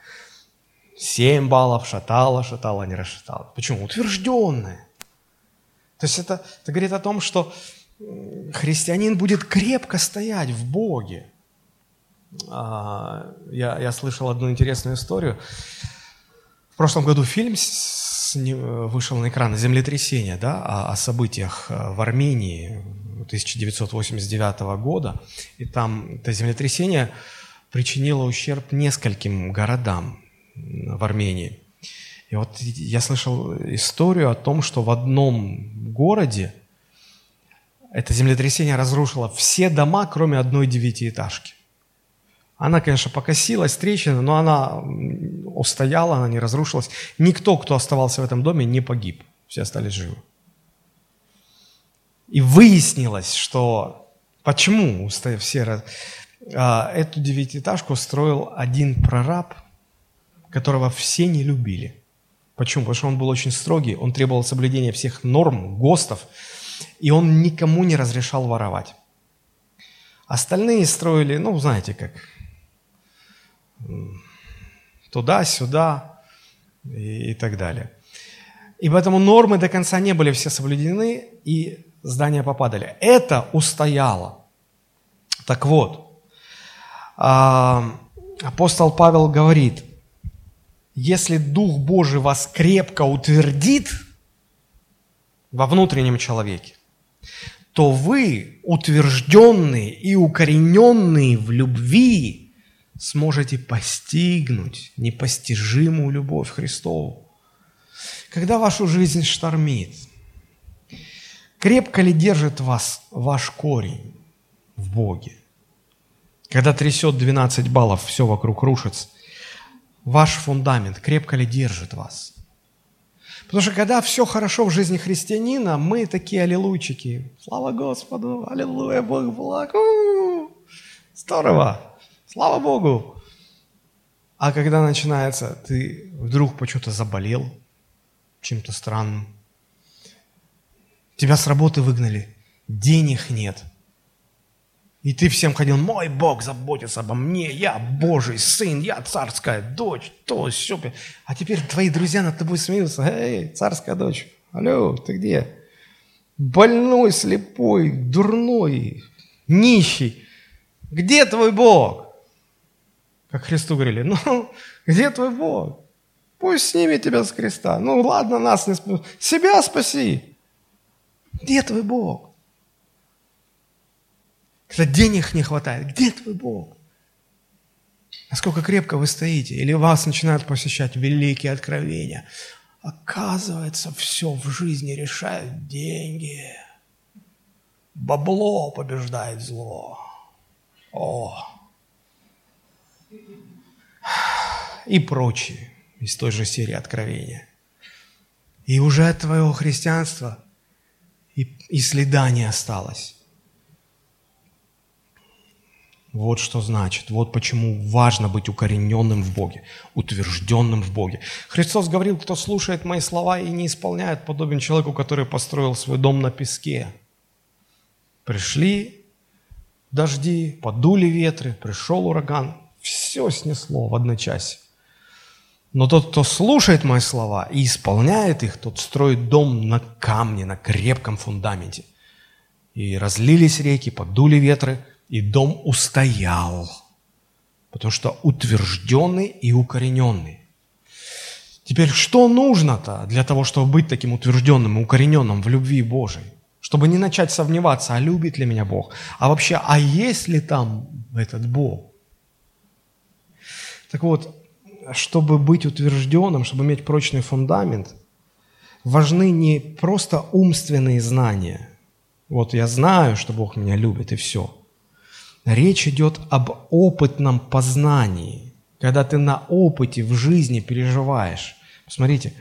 7 баллов, шатало, шатало, не расшатало. Почему? Утвержденное. То есть это, это говорит о том, что христианин будет крепко стоять в Боге. А, я, я слышал одну интересную историю. В прошлом году фильм вышел на экран «Землетрясение» да, о, о событиях э, в Армении 1989 года. И там это землетрясение причинило ущерб нескольким городам в Армении. И вот я слышал историю о том, что в одном городе это землетрясение разрушило все дома, кроме одной девятиэтажки. Она, конечно, покосилась, трещина, но она устояла, она не разрушилась. Никто, кто оставался в этом доме, не погиб. Все остались живы. И выяснилось, что почему все а, эту девятиэтажку строил один прораб, которого все не любили. Почему? Потому что он был очень строгий, он требовал соблюдения всех норм, ГОСТов, и он никому не разрешал воровать. Остальные строили, ну, знаете как, туда-сюда и, и так далее. И поэтому нормы до конца не были все соблюдены, и здания попадали. Это устояло. Так вот, а, апостол Павел говорит, если Дух Божий вас крепко утвердит во внутреннем человеке, то вы, утвержденные и укорененные в любви, сможете постигнуть непостижимую любовь Христову. Когда вашу жизнь штормит, крепко ли держит вас ваш корень в Боге? Когда трясет 12 баллов, все вокруг рушится, ваш фундамент крепко ли держит вас? Потому что когда все хорошо в жизни христианина, мы такие аллилуйчики. Слава Господу, аллилуйя, Бог благ. Здорово, слава Богу. А когда начинается, ты вдруг почему-то заболел чем-то странным, тебя с работы выгнали, денег нет – и ты всем ходил, мой Бог заботится обо мне, я Божий сын, я царская дочь, то, все. А теперь твои друзья над тобой смеются. Эй, царская дочь, алло, ты где? Больной, слепой, дурной, нищий. Где твой Бог? Как Христу говорили, ну, где твой Бог? Пусть снимет тебя с креста. Ну, ладно, нас не спаси. Себя спаси. Где твой Бог? Когда денег не хватает, где твой Бог? Насколько крепко вы стоите? Или вас начинают посещать великие откровения? Оказывается, все в жизни решают деньги. Бабло побеждает зло. О! И прочие из той же серии откровения. И уже от твоего христианства и, и следа не осталось. Вот что значит, вот почему важно быть укорененным в Боге, утвержденным в Боге. Христос говорил, кто слушает мои слова и не исполняет, подобен человеку, который построил свой дом на песке. Пришли дожди, подули ветры, пришел ураган, все снесло в одночасье. Но тот, кто слушает мои слова и исполняет их, тот строит дом на камне, на крепком фундаменте. И разлились реки, подули ветры – и дом устоял, потому что утвержденный и укорененный. Теперь, что нужно-то для того, чтобы быть таким утвержденным и укорененным в любви Божией? Чтобы не начать сомневаться, а любит ли меня Бог? А вообще, а есть ли там этот Бог? Так вот, чтобы быть утвержденным, чтобы иметь прочный фундамент, важны не просто умственные знания. Вот я знаю, что Бог меня любит, и все. Речь идет об опытном познании, когда ты на опыте в жизни переживаешь. Посмотрите,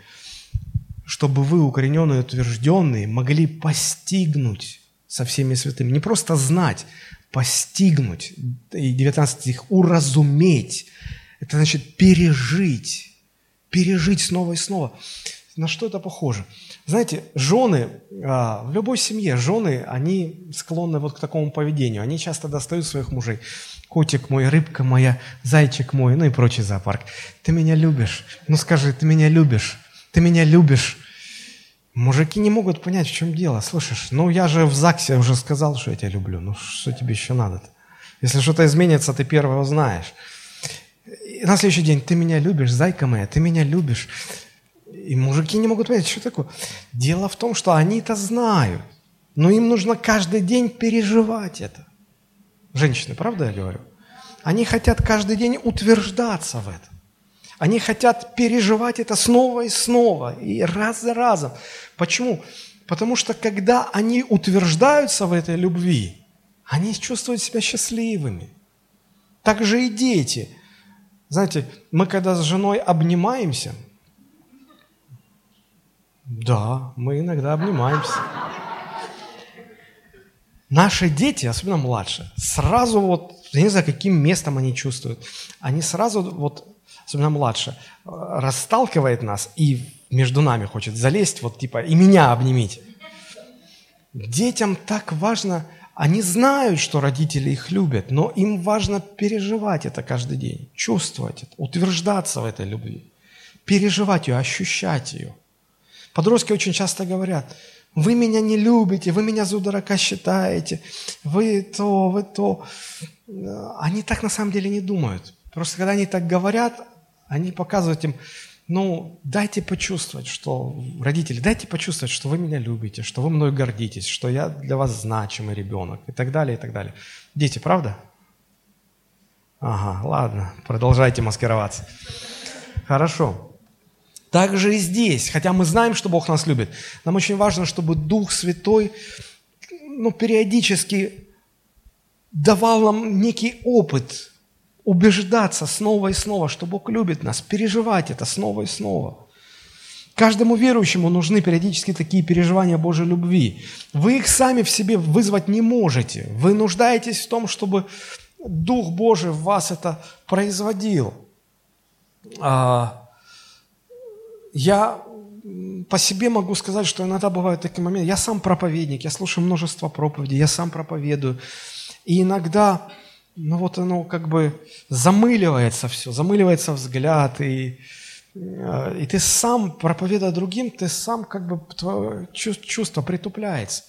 чтобы вы, укорененные, утвержденные, могли постигнуть со всеми святыми. Не просто знать, постигнуть. И 19 стих, уразуметь. Это значит пережить. Пережить снова и снова. На что это похоже? Знаете, жены, а, в любой семье жены, они склонны вот к такому поведению. Они часто достают своих мужей. Котик мой, рыбка моя, зайчик мой, ну и прочий зоопарк. Ты меня любишь? Ну скажи, ты меня любишь? Ты меня любишь? Мужики не могут понять, в чем дело. Слышишь, ну я же в ЗАГСе уже сказал, что я тебя люблю. Ну что тебе еще надо-то? Если что-то изменится, ты первого узнаешь. На следующий день, ты меня любишь, зайка моя, ты меня любишь. И мужики не могут понять, что такое. Дело в том, что они это знают, но им нужно каждый день переживать это. Женщины, правда я говорю? Они хотят каждый день утверждаться в этом. Они хотят переживать это снова и снова, и раз за разом. Почему? Потому что когда они утверждаются в этой любви, они чувствуют себя счастливыми. Так же и дети. Знаете, мы когда с женой обнимаемся – да, мы иногда обнимаемся. Наши дети, особенно младшие, сразу вот, я не знаю, каким местом они чувствуют, они сразу вот, особенно младше, расталкивает нас и между нами хочет залезть, вот типа, и меня обнимите. Детям так важно Они знают, что родители их любят, но им важно переживать это каждый день, чувствовать это, утверждаться в этой любви, переживать ее, ощущать ее. Подростки очень часто говорят, вы меня не любите, вы меня за дурака считаете, вы то, вы то. Они так на самом деле не думают. Просто когда они так говорят, они показывают им, ну, дайте почувствовать, что, родители, дайте почувствовать, что вы меня любите, что вы мной гордитесь, что я для вас значимый ребенок и так далее, и так далее. Дети, правда? Ага, ладно, продолжайте маскироваться. Хорошо. Так же и здесь, хотя мы знаем, что Бог нас любит, нам очень важно, чтобы Дух Святой ну, периодически давал нам некий опыт убеждаться снова и снова, что Бог любит нас, переживать это снова и снова. Каждому верующему нужны периодически такие переживания Божьей любви. Вы их сами в себе вызвать не можете. Вы нуждаетесь в том, чтобы Дух Божий в вас это производил. А, я по себе могу сказать, что иногда бывают такие моменты. Я сам проповедник, я слушаю множество проповедей, я сам проповедую. И иногда ну вот оно как бы замыливается все, замыливается взгляд, и, э, и ты сам, проповедуя другим, ты сам как бы, твое чувство притупляется.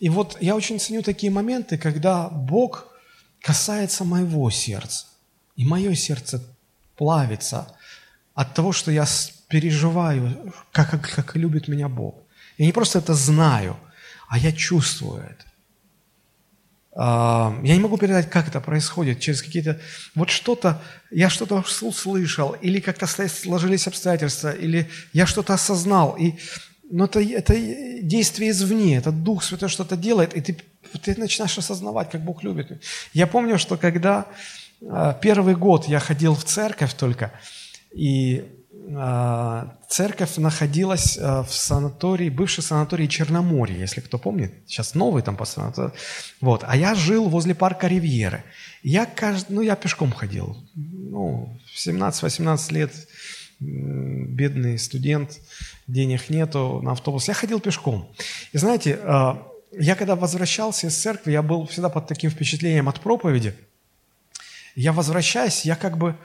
И вот я очень ценю такие моменты, когда Бог касается моего сердца, и мое сердце плавится от того, что я переживаю, как, как, как любит меня Бог. Я не просто это знаю, а я чувствую это. Я не могу передать, как это происходит, через какие-то... Вот что-то, я что-то услышал, или как-то сложились обстоятельства, или я что-то осознал, и... но это, это действие извне, это Дух Святой что-то делает, и ты, ты начинаешь осознавать, как Бог любит. Я помню, что когда а, первый год я ходил в церковь только, и а, церковь находилась а, в санатории, бывший санаторий Черноморье, если кто помнит, сейчас новый там по санаторию. Вот. А я жил возле парка Ривьеры. Я, каждый, ну, я пешком ходил. Ну, в 17-18 лет бедный студент, денег нету на автобус. Я ходил пешком. И знаете, а, я когда возвращался из церкви, я был всегда под таким впечатлением от проповеди. Я возвращаясь, я как бы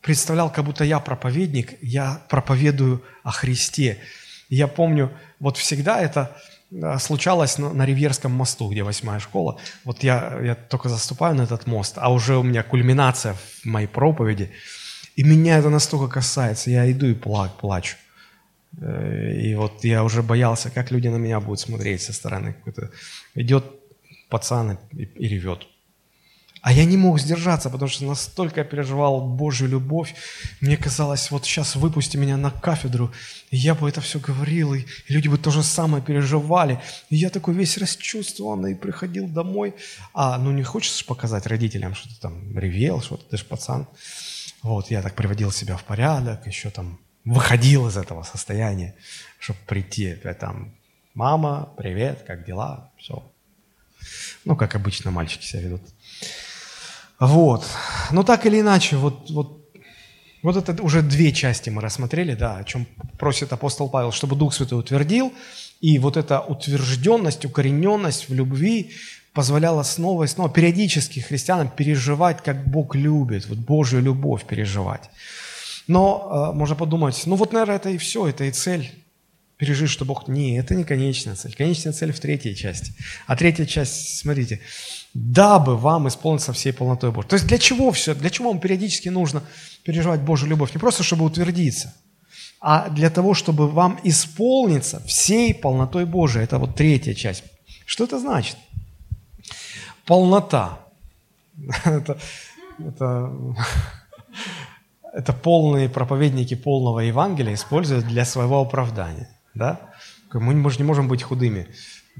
представлял, как будто я проповедник, я проповедую о Христе. я помню, вот всегда это э, случалось на, на Ривьерском мосту, где восьмая школа. Вот я, я только заступаю на этот мост, а уже у меня кульминация в моей проповеди. И меня это настолько касается, я иду и пла плачу. Э, и вот я уже боялся, как люди на меня будут смотреть со стороны. Идет пацан и, и ревет. А я не мог сдержаться, потому что настолько переживал Божью любовь. Мне казалось, вот сейчас выпусти меня на кафедру, и я бы это все говорил, и люди бы то же самое переживали. И я такой весь расчувствованный приходил домой. А, ну не хочешь показать родителям, что ты там ревел, что ты же пацан. Вот, я так приводил себя в порядок, еще там выходил из этого состояния, чтобы прийти опять там, мама, привет, как дела, все. Ну, как обычно мальчики себя ведут. Вот. Но так или иначе, вот, вот, вот это уже две части мы рассмотрели, да, о чем просит апостол Павел, чтобы Дух Святой утвердил, и вот эта утвержденность, укорененность в любви позволяла снова и снова периодически христианам переживать, как Бог любит, вот Божью любовь переживать. Но э, можно подумать, ну вот, наверное, это и все, это и цель пережить, что Бог... Не, это не конечная цель. Конечная цель в третьей части. А третья часть, смотрите, дабы вам исполниться всей полнотой Божьей. То есть для чего все? Для чего вам периодически нужно переживать Божью любовь? Не просто, чтобы утвердиться, а для того, чтобы вам исполниться всей полнотой Божией. Это вот третья часть. Что это значит? Полнота. Это, это, это полные проповедники полного Евангелия используют для своего оправдания. Да? Мы, не можем быть худыми.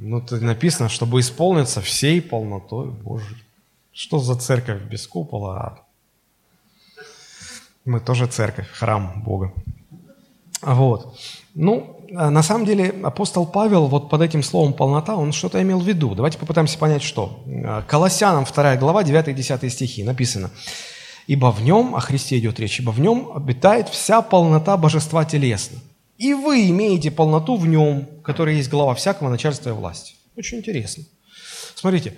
Ну, тут написано, чтобы исполниться всей полнотой Божией. Что за церковь без купола? Мы тоже церковь, храм Бога. Вот. Ну, а на самом деле апостол Павел вот под этим словом «полнота» он что-то имел в виду. Давайте попытаемся понять, что. Колоссянам 2 глава, 9 и 10 стихи написано. «Ибо в нем, о Христе идет речь, ибо в нем обитает вся полнота божества телесно, и вы имеете полноту в нем, который есть глава всякого начальства и власти. Очень интересно. Смотрите,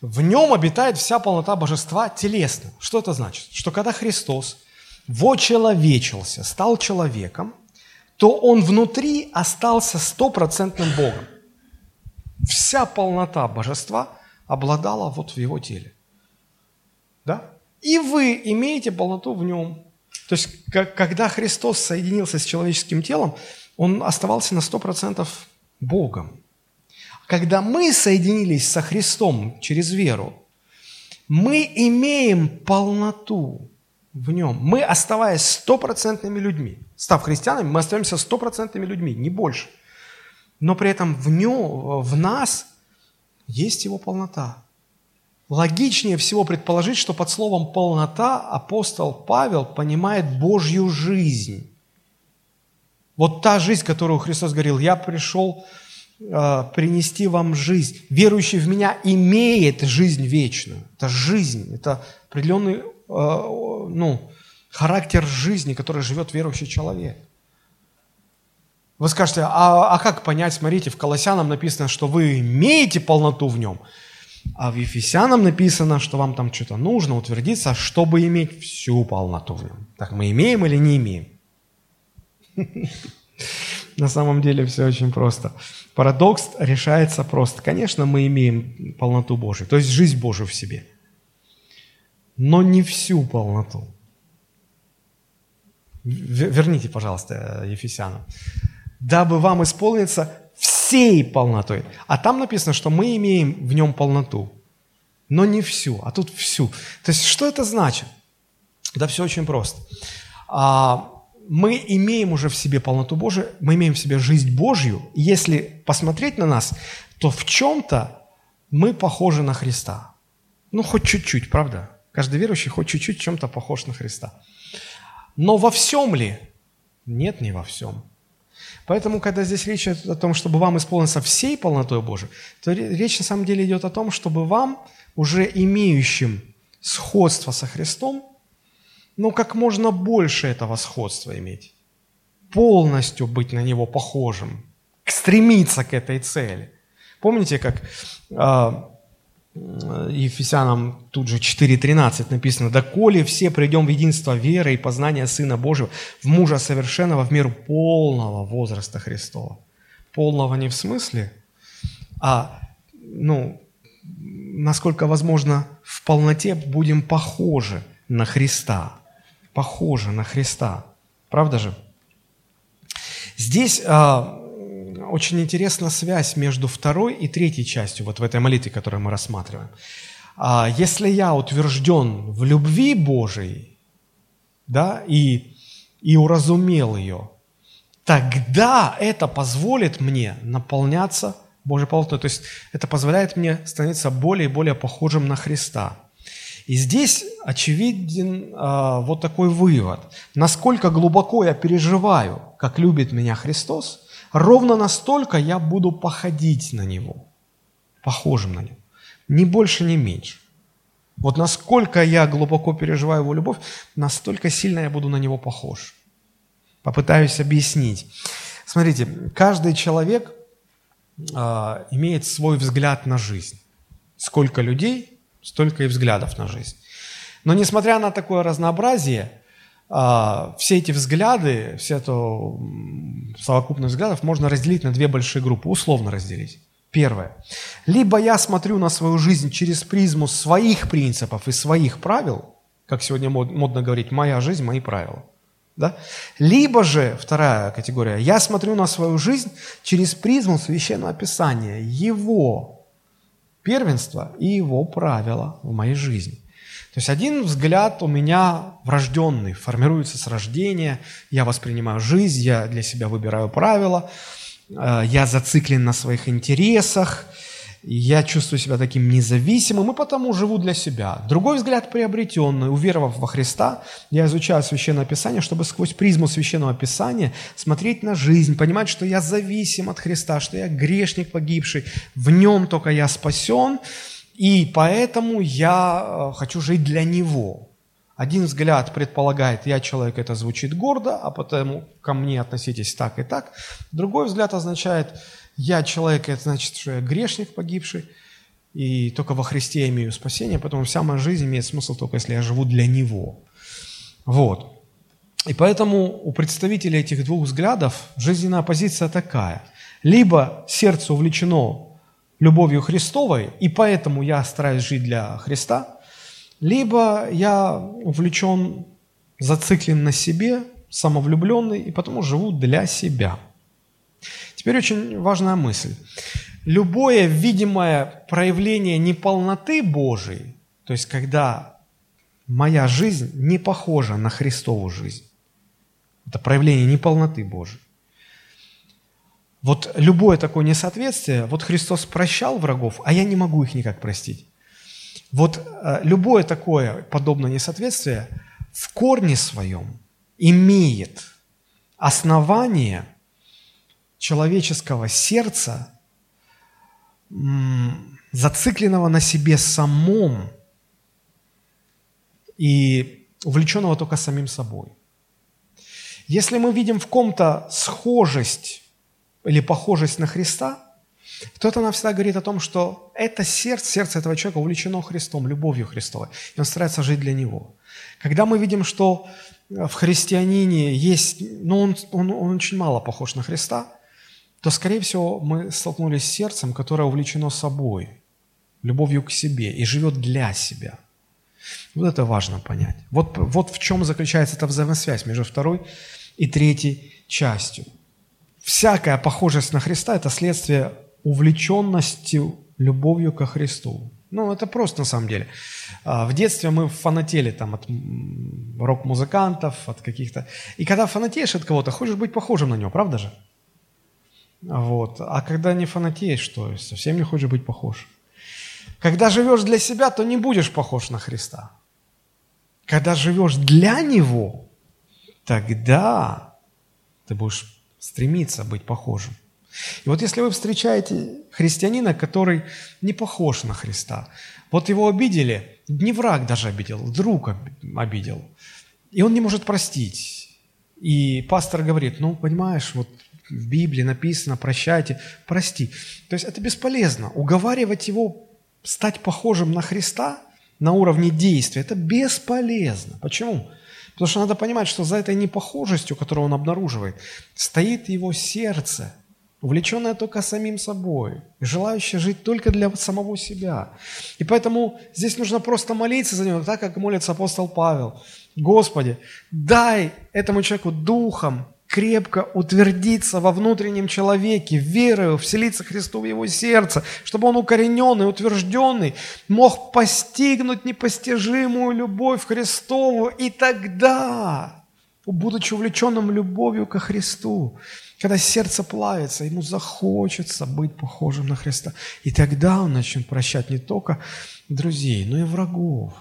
в нем обитает вся полнота божества телесно. Что это значит? Что когда Христос вочеловечился, стал человеком, то он внутри остался стопроцентным Богом. Вся полнота божества обладала вот в его теле. Да? И вы имеете полноту в нем. То есть, когда Христос соединился с человеческим телом, он оставался на 100% Богом. Когда мы соединились со Христом через веру, мы имеем полноту в нем. Мы, оставаясь стопроцентными людьми, став христианами, мы остаемся стопроцентными людьми, не больше. Но при этом в нем, в нас есть его полнота. Логичнее всего предположить, что под словом «полнота» апостол Павел понимает Божью жизнь. Вот та жизнь, которую Христос говорил, «Я пришел Э, принести вам жизнь. Верующий в меня имеет жизнь вечную. Это жизнь, это определенный э, ну, характер жизни, который живет верующий человек. Вы скажете, а, а как понять, смотрите, в Колоссянам написано, что вы имеете полноту в нем, а в Ефесянам написано, что вам там что-то нужно утвердиться, чтобы иметь всю полноту в нем. Так мы имеем или не имеем? На самом деле все очень просто. Парадокс решается просто. Конечно, мы имеем полноту Божию, то есть жизнь Божию в себе, но не всю полноту. Верните, пожалуйста, Ефесянам. Дабы вам исполниться всей полнотой. А там написано, что мы имеем в нем полноту, но не всю, а тут всю. То есть что это значит? Да все очень просто. А, мы имеем уже в себе полноту Божию, мы имеем в себе жизнь Божью. Если посмотреть на нас, то в чем-то мы похожи на Христа. Ну, хоть чуть-чуть, правда? Каждый верующий хоть чуть-чуть чем-то похож на Христа. Но во всем ли? Нет, не во всем. Поэтому, когда здесь речь идет о том, чтобы вам исполниться всей полнотой Божией, то речь на самом деле идет о том, чтобы вам, уже имеющим сходство со Христом, ну, как можно больше этого сходства иметь. Полностью быть на него похожим, стремиться к этой цели. Помните, как э, Ефесянам тут же 4.13 написано, «Доколе все придем в единство веры и познания Сына Божьего, в мужа совершенного, в меру полного возраста Христова». Полного не в смысле, а, ну, насколько возможно, в полноте будем похожи на Христа похожа на Христа. Правда же? Здесь а, очень интересна связь между второй и третьей частью, вот в этой молитве, которую мы рассматриваем. А, если я утвержден в любви Божией, да, и, и уразумел ее, тогда это позволит мне наполняться Божьей полнотой. То есть это позволяет мне становиться более и более похожим на Христа. И здесь очевиден э, вот такой вывод. Насколько глубоко я переживаю, как любит меня Христос, ровно настолько я буду походить на Него, похожим на Него. Ни больше, ни меньше. Вот насколько я глубоко переживаю Его любовь, настолько сильно я буду на Него похож. Попытаюсь объяснить. Смотрите, каждый человек э, имеет свой взгляд на жизнь. Сколько людей, столько и взглядов на жизнь. Но несмотря на такое разнообразие, все эти взгляды, все эту совокупность взглядов можно разделить на две большие группы, условно разделить. Первое. Либо я смотрю на свою жизнь через призму своих принципов и своих правил, как сегодня модно говорить, моя жизнь, мои правила. Да? Либо же, вторая категория, я смотрю на свою жизнь через призму священного писания, его первенство и его правила в моей жизни. То есть один взгляд у меня врожденный, формируется с рождения, я воспринимаю жизнь, я для себя выбираю правила, э, я зациклен на своих интересах, я чувствую себя таким независимым и потому живу для себя. Другой взгляд приобретенный, уверовав во Христа, я изучаю Священное Писание, чтобы сквозь призму Священного Писания смотреть на жизнь, понимать, что я зависим от Христа, что я грешник погибший, в нем только я спасен, и поэтому я э, хочу жить для Него. Один взгляд предполагает, я человек, это звучит гордо, а потому ко мне относитесь так и так. Другой взгляд означает, я человек, это значит, что я грешник погибший, и только во Христе я имею спасение, поэтому вся моя жизнь имеет смысл только если я живу для Него. Вот. И поэтому у представителей этих двух взглядов жизненная позиция такая. Либо сердце увлечено любовью Христовой, и поэтому я стараюсь жить для Христа, либо я увлечен, зациклен на себе, самовлюбленный, и потому живу для себя. Теперь очень важная мысль. Любое видимое проявление неполноты Божией, то есть когда моя жизнь не похожа на Христову жизнь, это проявление неполноты Божией. Вот любое такое несоответствие, вот Христос прощал врагов, а я не могу их никак простить. Вот э, любое такое подобное несоответствие в корне своем имеет основание человеческого сердца, зацикленного на себе самом и увлеченного только самим собой. Если мы видим в ком-то схожесть или похожесть на Христа, то это нам всегда говорит о том, что это сердце, сердце этого человека увлечено Христом, любовью Христовой, и он старается жить для Него. Когда мы видим, что в христианине есть, ну, он, он, он очень мало похож на Христа, то, скорее всего, мы столкнулись с сердцем, которое увлечено собой, любовью к себе и живет для себя. Вот это важно понять. Вот, вот в чем заключается эта взаимосвязь между второй и третьей частью. Всякая похожесть на Христа – это следствие увлеченности любовью ко Христу. Ну, это просто на самом деле. А, в детстве мы фанатели там от рок-музыкантов, от каких-то... И когда фанатеешь от кого-то, хочешь быть похожим на него, правда же? Вот. А когда не фанатеешь, что совсем не хочешь быть похож. Когда живешь для себя, то не будешь похож на Христа. Когда живешь для Него, тогда ты будешь стремиться быть похожим. И вот если вы встречаете христианина, который не похож на Христа, вот его обидели, не враг даже обидел, друг обидел, и он не может простить. И пастор говорит, ну, понимаешь, вот в Библии написано, прощайте, прости. То есть это бесполезно. Уговаривать его стать похожим на Христа на уровне действия, это бесполезно. Почему? Потому что надо понимать, что за этой непохожестью, которую он обнаруживает, стоит его сердце, увлеченное только самим собой, желающее жить только для самого себя. И поэтому здесь нужно просто молиться за него, так как молится апостол Павел. Господи, дай этому человеку духом крепко утвердиться во внутреннем человеке, верою, вселиться Христу в его сердце, чтобы он укорененный, утвержденный, мог постигнуть непостижимую любовь Христову, и тогда, будучи увлеченным любовью ко Христу, когда сердце плавится, ему захочется быть похожим на Христа. И тогда он начнет прощать не только друзей, но и врагов.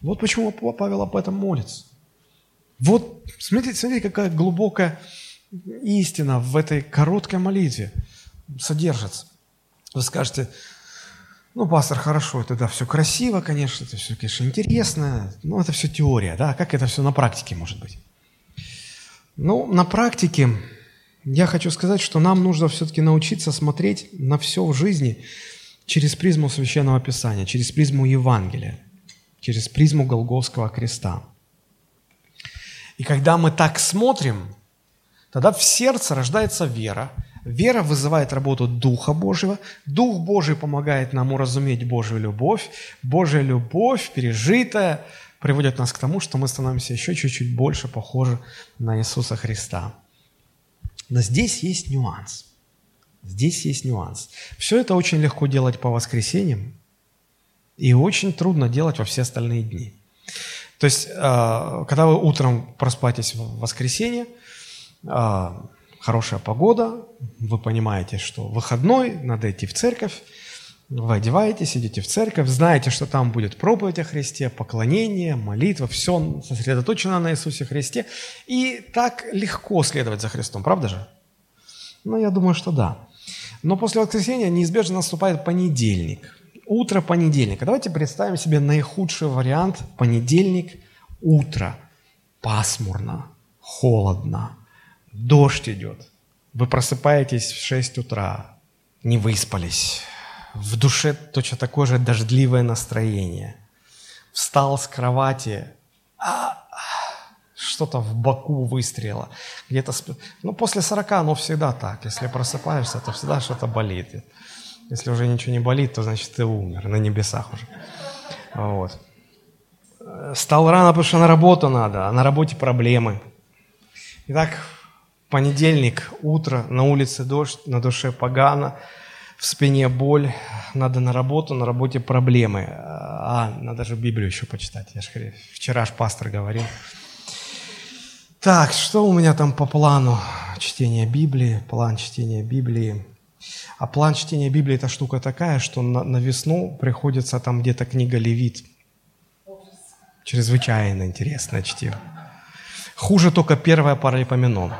Вот почему Павел об этом молится. Вот смотрите, смотрите, какая глубокая истина в этой короткой молитве содержится. Вы скажете, ну, пастор, хорошо, это да, все красиво, конечно, это все, конечно, интересно, но это все теория, да, как это все на практике может быть? Ну, на практике я хочу сказать, что нам нужно все-таки научиться смотреть на все в жизни через призму Священного Писания, через призму Евангелия, через призму Голговского креста – и когда мы так смотрим, тогда в сердце рождается вера. Вера вызывает работу Духа Божьего. Дух Божий помогает нам уразуметь Божью любовь. Божья любовь, пережитая, приводит нас к тому, что мы становимся еще чуть-чуть больше похожи на Иисуса Христа. Но здесь есть нюанс. Здесь есть нюанс. Все это очень легко делать по воскресеньям и очень трудно делать во все остальные дни. То есть, а, когда вы утром проспаетесь в воскресенье, а, хорошая погода, вы понимаете, что выходной, надо идти в церковь, вы одеваетесь, идете в церковь, знаете, что там будет проповедь о Христе, поклонение, молитва, все сосредоточено на Иисусе Христе. И так легко следовать за Христом, правда же? Ну, я думаю, что да. Но после воскресенья неизбежно наступает понедельник утро понедельника. Давайте представим себе наихудший вариант. Понедельник, утро. Пасмурно, холодно, дождь идет. Вы просыпаетесь в 6 утра, не выспались, в душе точно такое же дождливое настроение. Встал с кровати, а, что-то в боку выстрелило. Где-то, сп... ну, после 40, ну, всегда так. Если просыпаешься, то всегда что-то болит. Если уже ничего не болит, то значит ты умер на небесах уже. Вот. Стал рано, потому что на работу надо, а на работе проблемы. Итак, понедельник, утро, на улице дождь, на душе погано, в спине боль, надо на работу, на работе проблемы. А, надо же Библию еще почитать, я же вчера ж пастор говорил. Так, что у меня там по плану чтения Библии, план чтения Библии? А план чтения Библии – это штука такая, что на, на весну приходится там где-то книга Левит. Чрезвычайно интересное чтиво. Хуже только первая паралипоменон.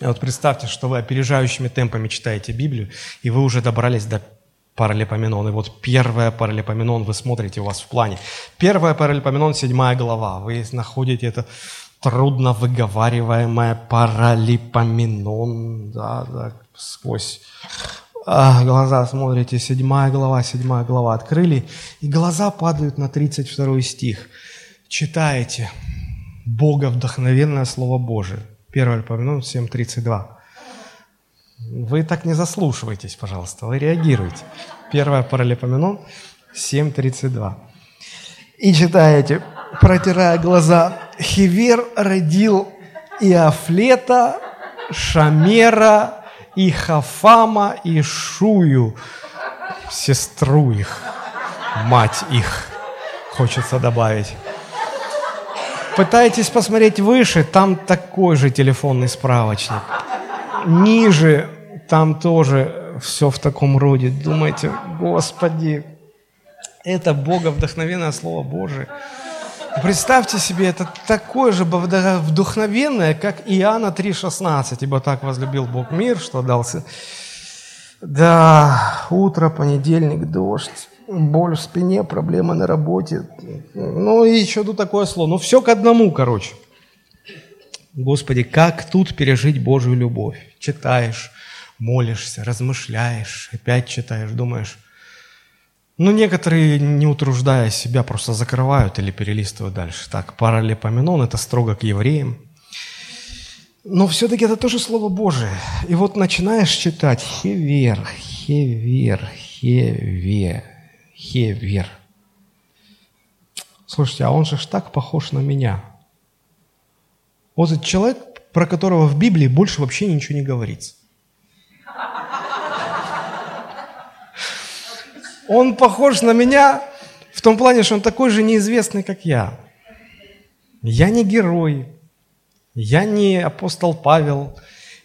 Вот представьте, что вы опережающими темпами читаете Библию, и вы уже добрались до паралипоменон. И вот первая паралипоменон вы смотрите у вас в плане. Первая паралипоменон, седьмая глава. Вы находите это трудно выговариваемая паралипоменон, да, да, сквозь а, глаза смотрите, седьмая глава, седьмая глава открыли, и глаза падают на 32 стих. Читаете Бога вдохновенное Слово Божие. 1 Паралипоменон 7.32. Вы так не заслушивайтесь, пожалуйста, вы реагируете. 1 Паралипоменон 7.32. И читаете, протирая глаза, Хивер родил Иофлета, Шамера, и Хафама, и Шую, сестру их, мать их, хочется добавить. Пытаетесь посмотреть выше, там такой же телефонный справочник. Ниже, там тоже все в таком роде. Думаете, Господи, это Бога вдохновенное Слово Божие. Представьте себе, это такое же вдохновенное, как Иоанна 3,16, ибо так возлюбил Бог мир, что дался. Да, утро, понедельник, дождь, боль в спине, проблемы на работе. Ну и еще тут такое слово. Ну все к одному, короче. Господи, как тут пережить Божью любовь? Читаешь, молишься, размышляешь, опять читаешь, думаешь, ну, некоторые, не утруждая себя, просто закрывают или перелистывают дальше. Так, паралипоменон – это строго к евреям. Но все-таки это тоже Слово Божие. И вот начинаешь читать Хевер, Хевер, Хевер, Хевер. Слушайте, а он же ж так похож на меня. Вот этот человек, про которого в Библии больше вообще ничего не говорится. Он похож на меня в том плане, что он такой же неизвестный, как я. Я не герой, я не апостол Павел,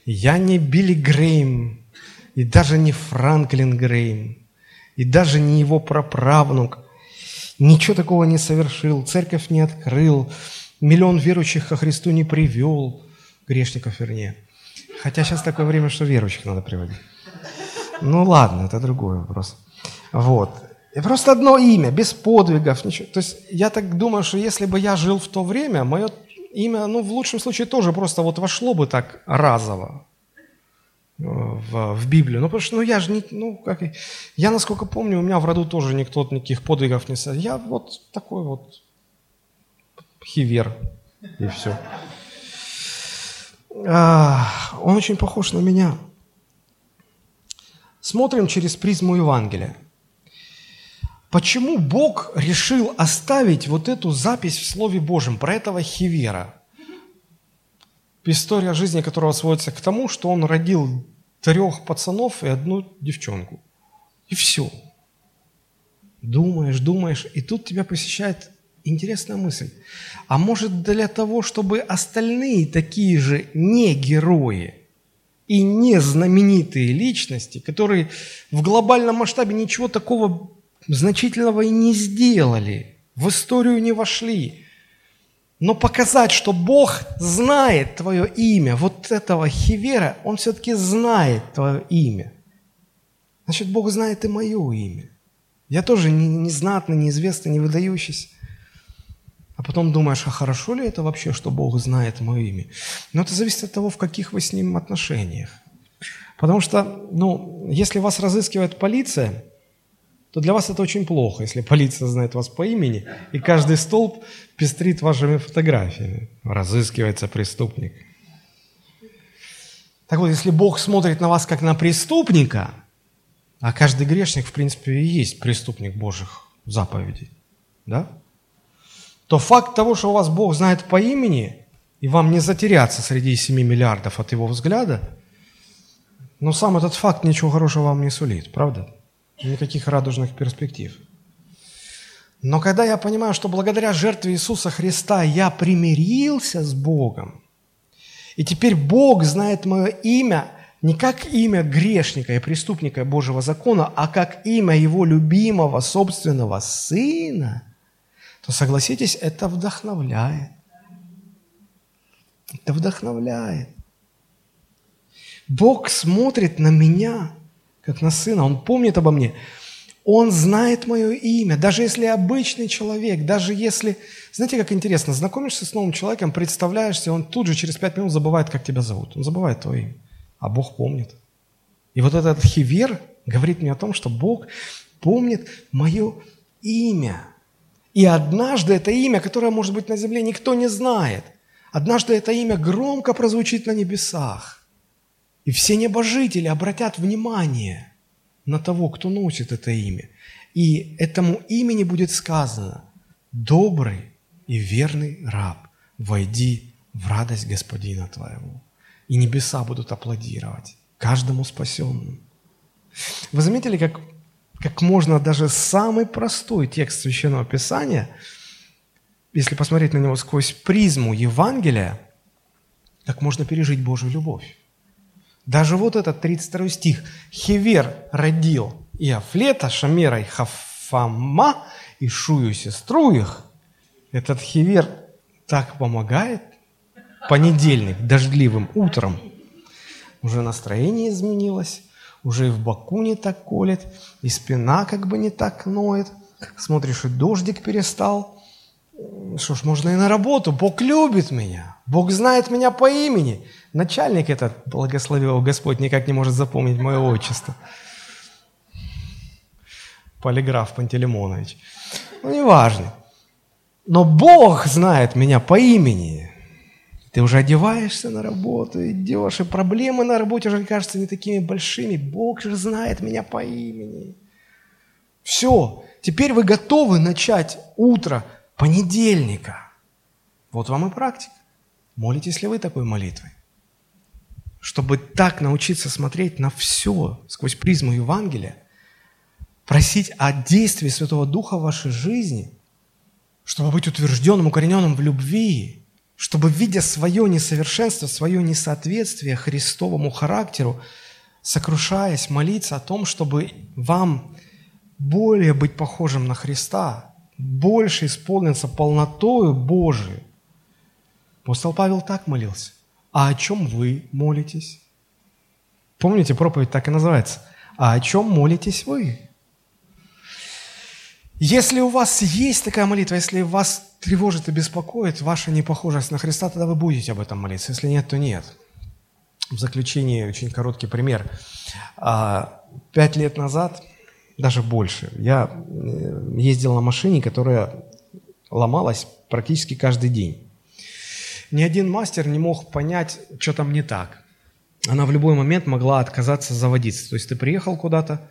я не Билли Грейм, и даже не Франклин Грейм, и даже не его праправнук. Ничего такого не совершил, церковь не открыл, миллион верующих ко Христу не привел, грешников вернее. Хотя сейчас такое время, что верующих надо приводить. Ну ладно, это другой вопрос. Вот. И просто одно имя, без подвигов, ничего. То есть я так думаю, что если бы я жил в то время, мое имя, ну, в лучшем случае тоже просто вот вошло бы так разово э, в, в Библию. Ну, потому что, ну, я же не, ну, как, я, насколько помню, у меня в роду тоже никто никаких подвигов не совершил. Я вот такой вот хивер, и все. Он очень похож на меня. Смотрим через призму Евангелия. Почему Бог решил оставить вот эту запись в Слове Божьем про этого Хивера? История жизни которого сводится к тому, что он родил трех пацанов и одну девчонку. И все. Думаешь, думаешь, и тут тебя посещает интересная мысль. А может для того, чтобы остальные такие же не герои и не знаменитые личности, которые в глобальном масштабе ничего такого значительного и не сделали, в историю не вошли. Но показать, что Бог знает твое имя, вот этого Хивера, он все-таки знает твое имя. Значит, Бог знает и мое имя. Я тоже не, не неизвестный, не выдающийся. А потом думаешь, а хорошо ли это вообще, что Бог знает мое имя? Но это зависит от того, в каких вы с Ним отношениях. Потому что, ну, если вас разыскивает полиция, то для вас это очень плохо, если полиция знает вас по имени, и каждый столб пестрит вашими фотографиями. Разыскивается преступник. Так вот, если Бог смотрит на вас как на преступника, а каждый грешник, в принципе, и есть преступник Божьих заповедей, да? то факт того, что у вас Бог знает по имени, и вам не затеряться среди 7 миллиардов от Его взгляда, но сам этот факт ничего хорошего вам не сулит, правда? Никаких радужных перспектив. Но когда я понимаю, что благодаря жертве Иисуса Христа я примирился с Богом, и теперь Бог знает мое имя не как имя грешника и преступника Божьего закона, а как имя Его любимого собственного Сына, то согласитесь, это вдохновляет. Это вдохновляет. Бог смотрит на меня, как на сына, Он помнит обо мне. Он знает мое имя, даже если обычный человек, даже если... Знаете, как интересно, знакомишься с новым человеком, представляешься, он тут же через пять минут забывает, как тебя зовут. Он забывает твое имя, а Бог помнит. И вот этот хивер говорит мне о том, что Бог помнит мое имя. И однажды это имя, которое, может быть, на земле никто не знает, однажды это имя громко прозвучит на небесах. И все небожители обратят внимание – на того, кто носит это имя. И этому имени будет сказано, добрый и верный раб, войди в радость Господина твоего. И небеса будут аплодировать каждому спасенному. Вы заметили, как, как можно даже самый простой текст Священного Писания, если посмотреть на него сквозь призму Евангелия, как можно пережить Божью любовь. Даже вот этот 32 стих. Хевер родил Иофлета, Шамера и Хафама, и Шую сестру их. Этот Хевер так помогает. Понедельник, дождливым утром. Уже настроение изменилось, уже и в боку не так колет, и спина как бы не так ноет. Смотришь, и дождик перестал. Что ж, можно и на работу. Бог любит меня. Бог знает меня по имени. Начальник этот, благословил Господь, никак не может запомнить мое отчество. Полиграф Пантелеймонович. Ну, неважно. Но Бог знает меня по имени. Ты уже одеваешься на работу, идешь, и проблемы на работе уже кажутся не такими большими. Бог же знает меня по имени. Все, теперь вы готовы начать утро понедельника. Вот вам и практика. Молитесь ли вы такой молитвой? Чтобы так научиться смотреть на все сквозь призму Евангелия, просить о действии Святого Духа в вашей жизни, чтобы быть утвержденным, укорененным в любви, чтобы, видя свое несовершенство, свое несоответствие Христовому характеру, сокрушаясь, молиться о том, чтобы вам более быть похожим на Христа, больше исполниться полнотою Божией, Апостол Павел так молился. А о чем вы молитесь? Помните, проповедь так и называется. А о чем молитесь вы? Если у вас есть такая молитва, если вас тревожит и беспокоит ваша непохожесть на Христа, тогда вы будете об этом молиться. Если нет, то нет. В заключение очень короткий пример. А, пять лет назад, даже больше, я э, ездил на машине, которая ломалась практически каждый день. Ни один мастер не мог понять, что там не так. Она в любой момент могла отказаться заводиться. То есть ты приехал куда-то,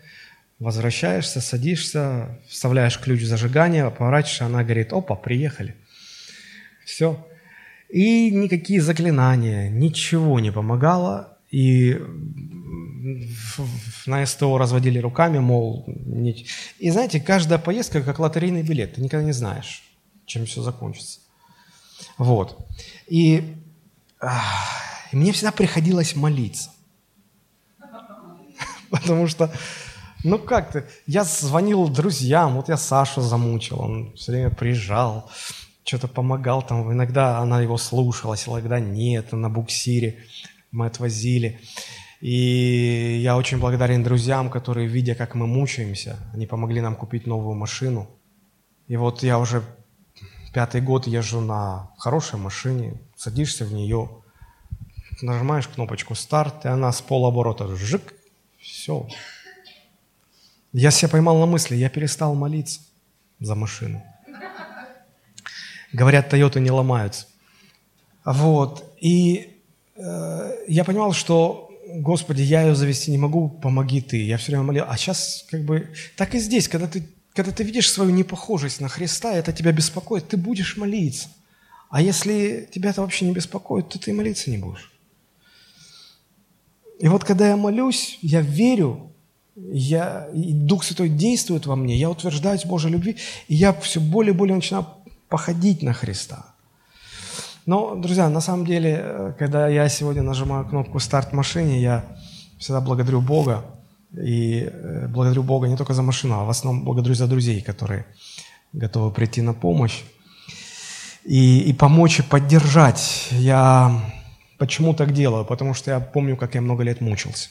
возвращаешься, садишься, вставляешь ключ в зажигание, поворачиваешь, она говорит, опа, приехали. Все. И никакие заклинания, ничего не помогало. И на СТО разводили руками, мол... Не... И знаете, каждая поездка как лотерейный билет. Ты никогда не знаешь, чем все закончится. Вот. И, и мне всегда приходилось молиться. Потому что, ну как-то, я звонил друзьям, вот я Сашу замучил, он все время приезжал, что-то помогал там, иногда она его слушалась, иногда нет, на буксире мы отвозили. И я очень благодарен друзьям, которые, видя, как мы мучаемся, они помогли нам купить новую машину. И вот я уже Пятый год езжу на хорошей машине, садишься в нее, нажимаешь кнопочку «Старт», и она с полоборота жик, все. Я себя поймал на мысли, я перестал молиться за машину. Говорят, Тойоты не ломаются. Вот. И э, я понимал, что, Господи, я ее завести не могу, помоги Ты. Я все время молил. А сейчас как бы так и здесь, когда ты, когда ты видишь свою непохожесть на Христа, это тебя беспокоит, ты будешь молиться. А если тебя это вообще не беспокоит, то ты молиться не будешь. И вот когда я молюсь, я верю, я, и Дух Святой действует во мне, я утверждаюсь в Божьей любви, и я все более и более начинаю походить на Христа. Но, друзья, на самом деле, э, когда я сегодня нажимаю кнопку «Старт машине», я всегда благодарю Бога. И э, благодарю Бога не только за машину, а в основном благодарю за друзей, которые готовы прийти на помощь и, и помочь и поддержать. Я почему так делаю? Потому что я помню, как я много лет мучился.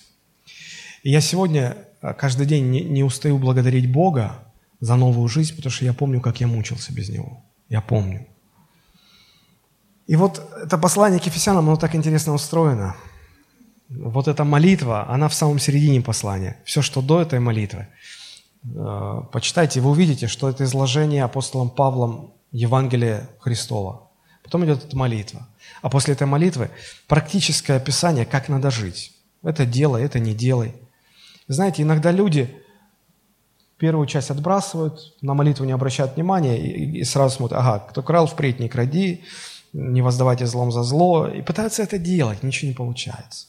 И я сегодня э, каждый день не, не устаю благодарить Бога за новую жизнь, потому что я помню, как я мучился без Него. Я помню. И вот это послание к Ефесянам, оно так интересно устроено. Вот эта молитва, она в самом середине послания. Все, что до этой молитвы. Э, почитайте, вы увидите, что это изложение апостолом Павлом Евангелия Христова. Потом идет эта молитва. А после этой молитвы практическое описание, как надо жить. Это делай, это не делай. Знаете, иногда люди первую часть отбрасывают, на молитву не обращают внимания и, и сразу смотрят, ага, кто крал, впредь не кради, не воздавайте злом за зло, и пытаются это делать, ничего не получается.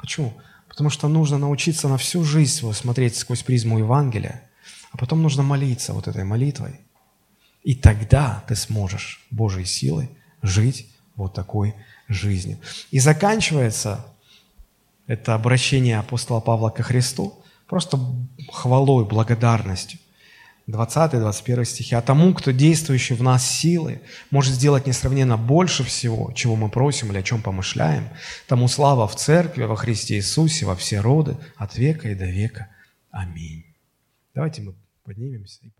Почему? Потому что нужно научиться на всю жизнь смотреть сквозь призму Евангелия, а потом нужно молиться вот этой молитвой. И тогда ты сможешь Божьей силой жить вот такой жизнью. И заканчивается это обращение апостола Павла ко Христу просто хвалой, благодарностью. 20-21 стихи. «А тому, кто действующий в нас силой, может сделать несравненно больше всего, чего мы просим или о чем помышляем, тому слава в Церкви, во Христе Иисусе, во все роды, от века и до века. Аминь». Давайте мы поднимемся и.